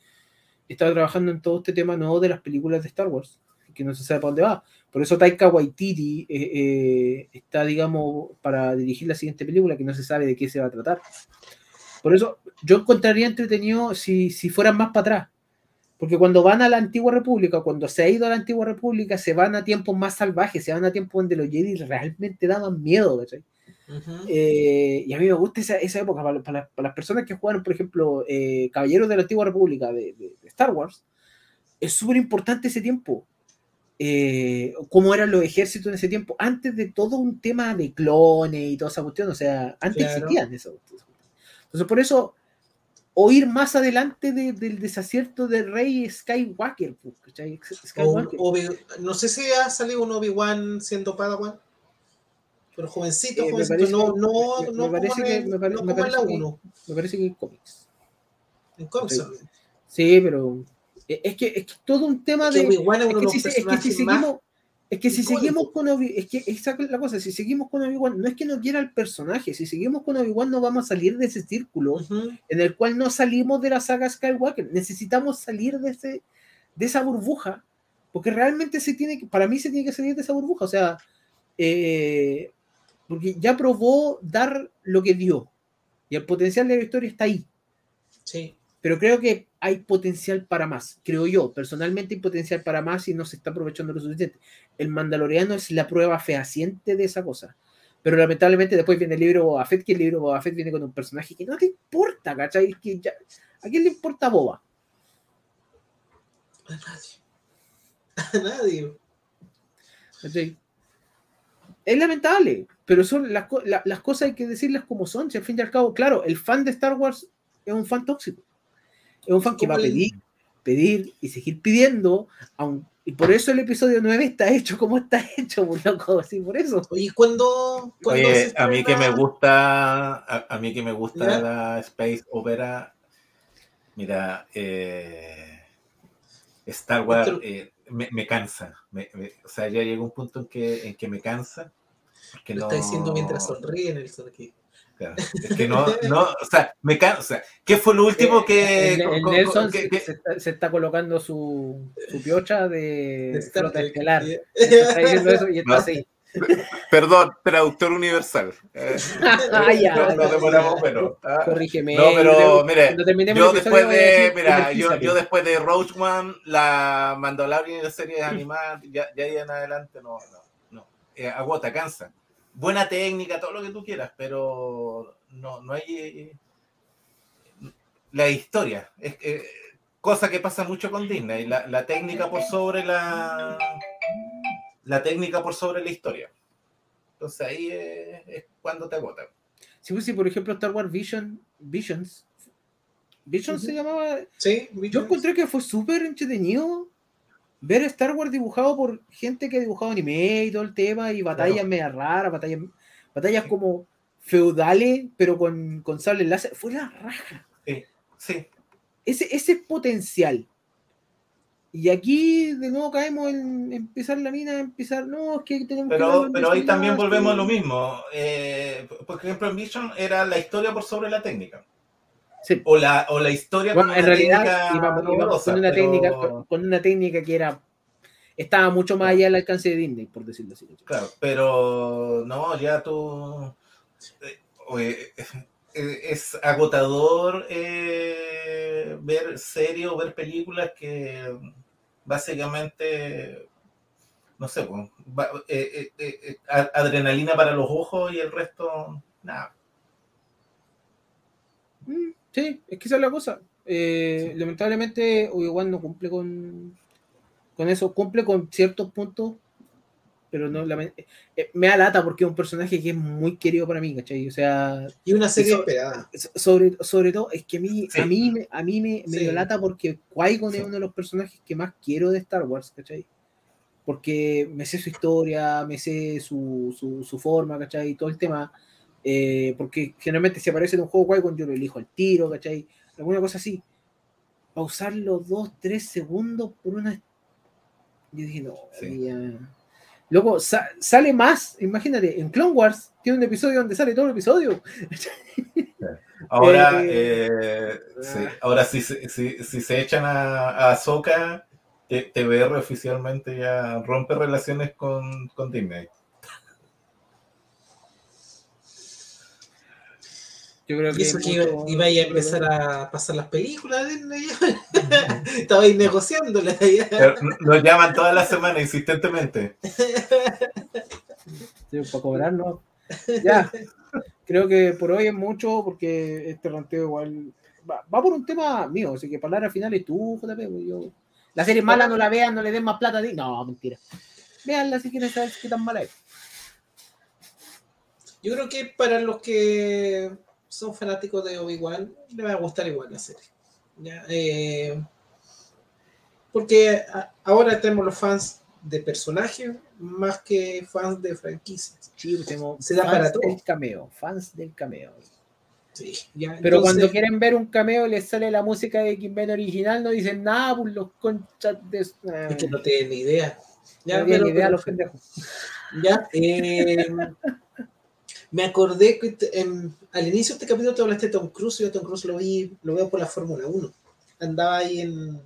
Speaker 2: estaba trabajando en todo este tema nuevo de las películas de Star Wars, que no se sabe para dónde va. Por eso Taika Waititi eh, eh, está, digamos, para dirigir la siguiente película, que no se sabe de qué se va a tratar. Por eso yo encontraría entretenido si, si fueran más para atrás. Porque cuando van a la antigua república, cuando se ha ido a la antigua república, se van a tiempos más salvajes, se van a tiempos donde los Jedi realmente daban miedo. ¿cachai?
Speaker 1: Ujú.
Speaker 2: Eh, y a mí me gusta esa, esa época, para, para- para las personas que jugaron, por ejemplo, eh, Caballeros de la Antigua República de, de- de Star Wars, es súper importante ese tiempo. Eh, cómo eran los ejércitos en ese tiempo, antes de todo un tema de clones y toda esa cuestión, o sea, antes
Speaker 1: Claro.
Speaker 2: existían eso. Entonces, por eso, oír más adelante de- del desacierto del rey Skywalker, pues, ¿cachai?
Speaker 1: O
Speaker 2: Skywalker.
Speaker 1: Obi- no sé si ha salido un Obi-Wan siendo Padawan, pero jovencito,
Speaker 2: Eh, me
Speaker 1: jovencito,
Speaker 2: parece-
Speaker 1: no, no,
Speaker 2: me- me
Speaker 1: no como
Speaker 2: parece
Speaker 1: en
Speaker 2: que- me pare-
Speaker 1: no
Speaker 2: me
Speaker 1: en
Speaker 2: parece que-
Speaker 1: 1,
Speaker 2: Me parece que hay cómics.
Speaker 1: en cómics.
Speaker 2: Sí. Pero es que es que todo un tema de.
Speaker 1: Es
Speaker 2: que si, seguimos. Es que si
Speaker 1: icónicos.
Speaker 2: seguimos con Obi, es que esa es la cosa, si seguimos con Obi-Wan, no es que no quiera el personaje, si seguimos con Obi-Wan no vamos a salir de ese círculo
Speaker 1: Ujú.
Speaker 2: en el cual no salimos de la saga Skywalker, necesitamos salir de ese de esa burbuja, porque realmente se tiene que, para mí se tiene que salir de esa burbuja, o sea, eh, porque ya probó dar lo que dio y el potencial de la historia está ahí
Speaker 1: Sí.
Speaker 2: pero creo que hay potencial para más, creo yo, personalmente hay potencial para más y no se está aprovechando lo suficiente. El Mandaloriano es la prueba fehaciente de esa cosa, pero lamentablemente después viene el libro Boba Fett, que el libro Boba Fett viene con un personaje que no te importa, ¿cachai? Que ya- ¿A quién le importa Boba?
Speaker 1: A nadie. A nadie.
Speaker 2: ¿cachai? Es lamentable, pero son las, la- las cosas hay que decirlas como son, si al fin y al cabo, claro, el fan de Star Wars es un fan tóxico, es un fan que va a
Speaker 1: el-
Speaker 2: pedir, pedir y seguir pidiendo, aun- y por eso el episodio 9 está hecho como está hecho, pues, loco, así por eso.
Speaker 1: Oye, ¿cuándo, cuándo
Speaker 3: Oye, a mí que me gusta, a, a mí que me gusta
Speaker 1: ¿Ya?
Speaker 3: la Space Opera, mira, eh, Star Wars eh, me, me cansa. Me- me- o sea, ya llega un punto en que, en que me cansa.
Speaker 1: Lo
Speaker 3: no-
Speaker 1: está diciendo mientras sonríe Nelson aquí.
Speaker 3: Claro, es que no, no, o sea, me cansa. O sea, ¿qué fue lo último que,
Speaker 2: el, el
Speaker 3: co- co-
Speaker 2: Nelson
Speaker 3: que-
Speaker 2: se,
Speaker 3: que-
Speaker 2: se está, se está colocando su, su piocha de,
Speaker 1: De Star
Speaker 2: flota estelar. Está diciendo eso y está
Speaker 3: No.
Speaker 2: así.
Speaker 3: Perdón, traductor universal. Eh,
Speaker 2: Ah, ya,
Speaker 3: no, no demoramos menos. Ah,
Speaker 2: Corrígeme.
Speaker 3: No, pero, mire, Yo
Speaker 2: el
Speaker 3: después de,
Speaker 2: decir,
Speaker 3: mira, yo, yo después de Roach One, la Mandalorian y las series animadas, ya, ya ahí en adelante no, no, no. Eh, agota, cansa. Buena técnica, todo lo que tú quieras, pero no, no hay eh, la historia. Es eh, cosa que pasa mucho con Disney, la, la técnica por sobre la la técnica por sobre la historia. Entonces ahí es, es cuando te agota.
Speaker 2: Sí, pues, sí, por ejemplo, Star Wars Vision, Visions. Visions se llamaba.
Speaker 1: Sí,
Speaker 2: Yo encontré que fue súper entretenido ver Star Wars dibujado por gente que ha dibujado anime y todo el tema, y batallas
Speaker 3: Claro.
Speaker 2: media raras, batallas, batallas como feudales, pero con, con sable láser. Fue la raja.
Speaker 3: Sí,
Speaker 2: Ese, ese potencial. Y aquí de nuevo caemos en empezar la mina, empezar, no, es que tenemos que
Speaker 3: Pero,
Speaker 2: darle
Speaker 3: pero ahí también volvemos a lo mismo. Eh, por ejemplo, en Vision era la historia por sobre la técnica.
Speaker 2: Sí.
Speaker 3: O la, o la historia
Speaker 2: Bueno,
Speaker 3: con
Speaker 2: en
Speaker 3: una
Speaker 2: realidad
Speaker 3: técnica
Speaker 2: con una
Speaker 3: pero-
Speaker 2: técnica, con, con una técnica que era estaba mucho más allá del alcance de Disney, por decirlo así.
Speaker 3: Claro, pero no, ya tú, Oye, eh, es agotador eh, ver series o ver películas que básicamente, no sé, pues, va- eh, eh, eh, adrenalina para los ojos y el resto, nada.
Speaker 2: Mm, Sí, es que esa es la cosa. Eh, Lamentablemente, Obi-Wan no cumple con, con eso. Cumple con ciertos puntos, pero no. lament- eh, me da lata porque es un personaje que es muy querido para mí, ¿cachai? O sea,
Speaker 1: Y una serie
Speaker 2: Eso-
Speaker 1: esperada.
Speaker 2: so- sobre, sobre todo, es que a mí,
Speaker 3: Sí.
Speaker 2: a mí, me- a mí me, me
Speaker 1: Sí.
Speaker 2: dio lata porque Qui-Gon
Speaker 3: Sí.
Speaker 2: es uno de los personajes que más quiero de Star Wars, ¿cachai? Porque me sé su historia, me sé su, su, su forma, ¿cachai? Todo el tema. Eh, porque generalmente si aparece en un juego Qui-Gon yo lo elijo al tiro, ¿cachai? Alguna cosa así. Pausarlo dos, tres segundos por una... Yo dije, no,
Speaker 3: Sí.
Speaker 2: ya. Luego sa- sale más, imagínate, en Clone Wars tiene un episodio donde sale todo el episodio.
Speaker 3: Ahora,
Speaker 2: Eh,
Speaker 3: eh, sí, ahora si, se- si, si se echan a, a Ahsoka, T- TBR oficialmente ya rompe relaciones con, con Disney.
Speaker 2: Yo creo
Speaker 1: Y eso que
Speaker 2: mucho-
Speaker 1: iba, iba a empezar a pasar las películas de. Estaba ahí negociándolas
Speaker 3: Nos llaman todas las semanas insistentemente.
Speaker 2: Sí, para cobrar, ¿no? Ya. Creo que por hoy es mucho porque este ranteo igual va, va por un tema mío, así que palabras finales tú, JP, pues yo. La serie mala no la vean, no le den más plata. No, mentira. Veanla si quieren saber qué tan mala es.
Speaker 1: Yo creo que para los que son fanáticos de Obi-Wan, les va a gustar igual la serie. Ya, eh, porque a- ahora tenemos los fans de personajes más que fans de franquicias.
Speaker 2: Sí, pues, tenemos
Speaker 1: Se da
Speaker 2: fans
Speaker 1: para todo.
Speaker 2: del cameo, fans del cameo.
Speaker 1: Sí, ya,
Speaker 2: Pero
Speaker 1: entonces,
Speaker 2: cuando quieren ver un cameo les sale la música de Kimben original, no dicen nada, pues los conchas de.
Speaker 1: es que no tienen ni idea. Ya,
Speaker 2: no tienen
Speaker 1: pero-
Speaker 2: idea los pendejos.
Speaker 1: Ya, eh, me acordé que en- al inicio de este capítulo te hablaste de Tom Cruise. Yo a Tom Cruise lo vi, lo veo por la Fórmula 1. Andaba ahí en,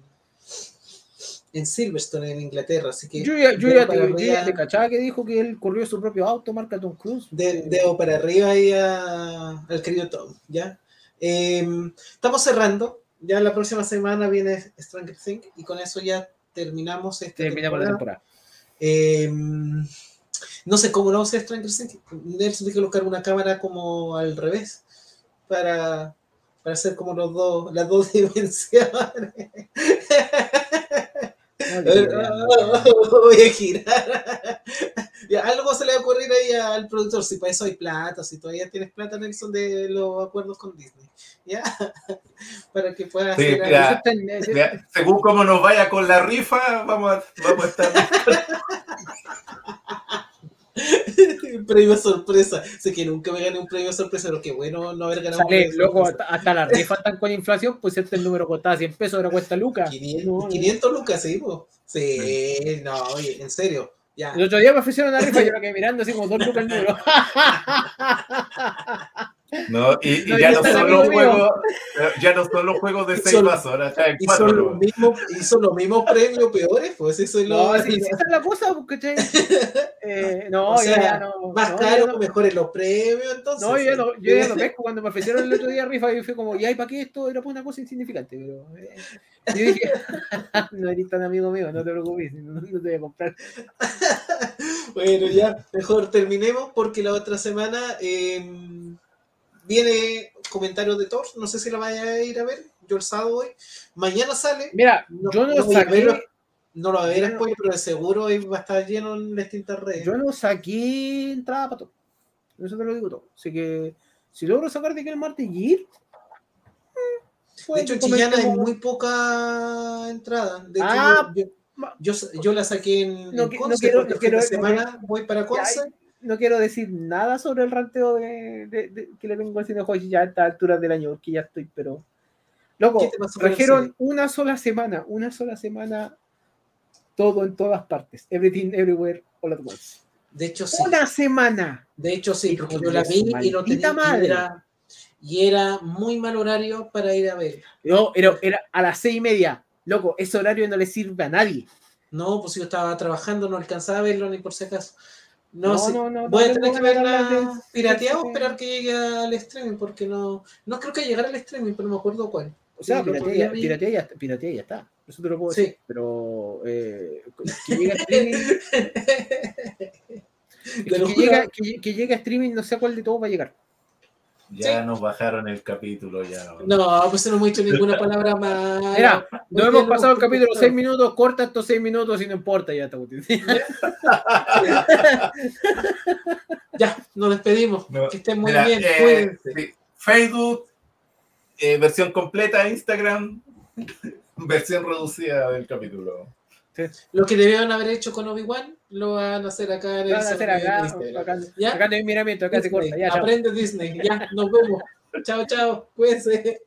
Speaker 1: en Silverstone, en Inglaterra. Así que
Speaker 2: Yo ya, yo ya te, yo ya te cachaba que dijo que él corrió su propio auto, marca Tom Cruise.
Speaker 1: de, debo para arriba ahí a- al querido Tom. ¿ya? Eh, estamos cerrando. Ya la próxima semana viene Stranger Things y con eso ya terminamos esta
Speaker 2: Terminamos la
Speaker 1: temporada.
Speaker 2: temporada.
Speaker 1: Eh, no sé cómo no sé Stranger Things. Nelson tiene que colocar una cámara como al revés para, para hacer como los dos, las dos dimensiones. Voy a girar. Ya, algo se le va a ocurrir ahí al productor. Si para eso hay plata, si todavía tienes plata, Nelson, de los acuerdos con Disney. ¿Ya? Para que puedas
Speaker 3: Sí,
Speaker 2: ese-
Speaker 3: Ya, Según cómo nos vaya con la rifa, vamos a, vamos a estar.
Speaker 1: un premio sorpresa. Sé que nunca me gané un premio sorpresa, pero qué bueno no haber ganado un
Speaker 2: Sale,
Speaker 1: premio
Speaker 2: loco, hasta, hasta las rifas están con inflación, pues este el número costaba 100 pesos, ahora cuesta lucas.
Speaker 1: 500,
Speaker 2: No, no.
Speaker 1: 500 lucas, sí, po. Sí, no, oye, en serio. Ya.
Speaker 2: El otro día me ofrecieron una rifa y yo me quedé mirando así como dos lucas el número.
Speaker 3: ¿no? Y, y
Speaker 2: No,
Speaker 3: ya, no
Speaker 2: mío.
Speaker 3: juegos, eh, ya no son los juegos de
Speaker 1: Y
Speaker 3: 6
Speaker 1: son-
Speaker 3: pasos, ahora está en
Speaker 1: Hizo
Speaker 3: 4.
Speaker 1: los mismos, hizo los mismos premios peores, pues eso es lo
Speaker 2: No, sí, sí, esa es la cosa. Eh, no,
Speaker 1: O sea,
Speaker 2: yo ya no.
Speaker 1: más
Speaker 2: no,
Speaker 1: caro,
Speaker 2: no-
Speaker 1: mejores los premios, entonces.
Speaker 2: No, yo, ya no, yo ya no pesco. Cuando me ofrecieron el otro día rifa, yo fui como, ¿y para qué esto? Era pues una cosa insignificante. Pero eh, yo dije, no eres tan amigo mío, no te preocupes, no, no te voy a comprar.
Speaker 1: Bueno, ya, mejor terminemos porque la otra semana eh, viene comentarios de Thor. No sé si la vaya a ir a ver. Yo el sábado voy. Mañana sale.
Speaker 2: Mira,
Speaker 1: No,
Speaker 2: yo no,
Speaker 1: no voy
Speaker 2: saqué.
Speaker 1: No lo va a ver después, pero de seguro va a estar lleno en las distintas redes.
Speaker 2: yo no saqué entrada para todo. Eso te lo digo todo. Así que si logro sacar de que el martes y ir. mm,
Speaker 1: de hecho, en Chillana hay muy poca entrada. De hecho,
Speaker 2: Ah,
Speaker 1: yo, yo, yo- yo la saqué en,
Speaker 2: no
Speaker 1: en
Speaker 2: qui- no
Speaker 1: Conce
Speaker 2: quiero- no quiero-
Speaker 1: semana voy para Conce.
Speaker 2: No quiero decir nada sobre el ranteo de, de- de- que le tengo al Cinejuegos ya a estas alturas del año, porque ya estoy, pero. Loco,
Speaker 1: ¿Qué te pasó con el
Speaker 2: trajeron una sola semana, una sola semana, todo en todas partes. Everything, everywhere, all at once.
Speaker 1: De hecho, sí.
Speaker 2: Una semana.
Speaker 1: De hecho, sí, porque yo la vi y no tenía
Speaker 2: madre.
Speaker 1: y era, y era muy mal horario para ir a verla.
Speaker 2: No, era, era a las seis y media. Loco, ese horario no le sirve a nadie.
Speaker 1: No, pues yo estaba trabajando, no alcanzaba a verlo ni por si acaso. No,
Speaker 2: No,
Speaker 1: sé.
Speaker 2: no, no,
Speaker 1: Voy a tener que verla pirateada o esperar que llegue al streaming, porque no. No creo que llegara al streaming, pero no me acuerdo cuál.
Speaker 2: O sea,
Speaker 1: Sí, el otro
Speaker 2: piratea,
Speaker 1: día
Speaker 2: ya- piratea ya, piratea ya está. Eso te lo puedo
Speaker 1: Sí.
Speaker 2: decir. Pero eh, que llegue a streaming, que, llega, que, que llegue a streaming, no sé a cuál de todos va a llegar.
Speaker 3: Ya
Speaker 1: Sí.
Speaker 3: nos bajaron el capítulo, ya.
Speaker 1: No, pues no hemos dicho ninguna palabra más.
Speaker 2: Mira, no hemos pasado el capítulo. 6 minutos, corta estos 6 minutos y no importa, ya está.
Speaker 1: Ya, nos despedimos.
Speaker 3: No,
Speaker 1: que estén muy
Speaker 3: Mira,
Speaker 1: bien.
Speaker 3: eh, sí, Facebook, eh, versión completa de Instagram, versión reducida del capítulo.
Speaker 1: Lo que debieron haber hecho con Obi-Wan lo van a hacer acá en el
Speaker 2: Van a hacer acá, acá,
Speaker 1: ¿Ya?
Speaker 2: acá no hay miramiento, acá se
Speaker 1: Disney,
Speaker 2: corta. Ya, chao.
Speaker 1: Aprende Disney. Ya, nos vemos. chao, chao. Cuídense.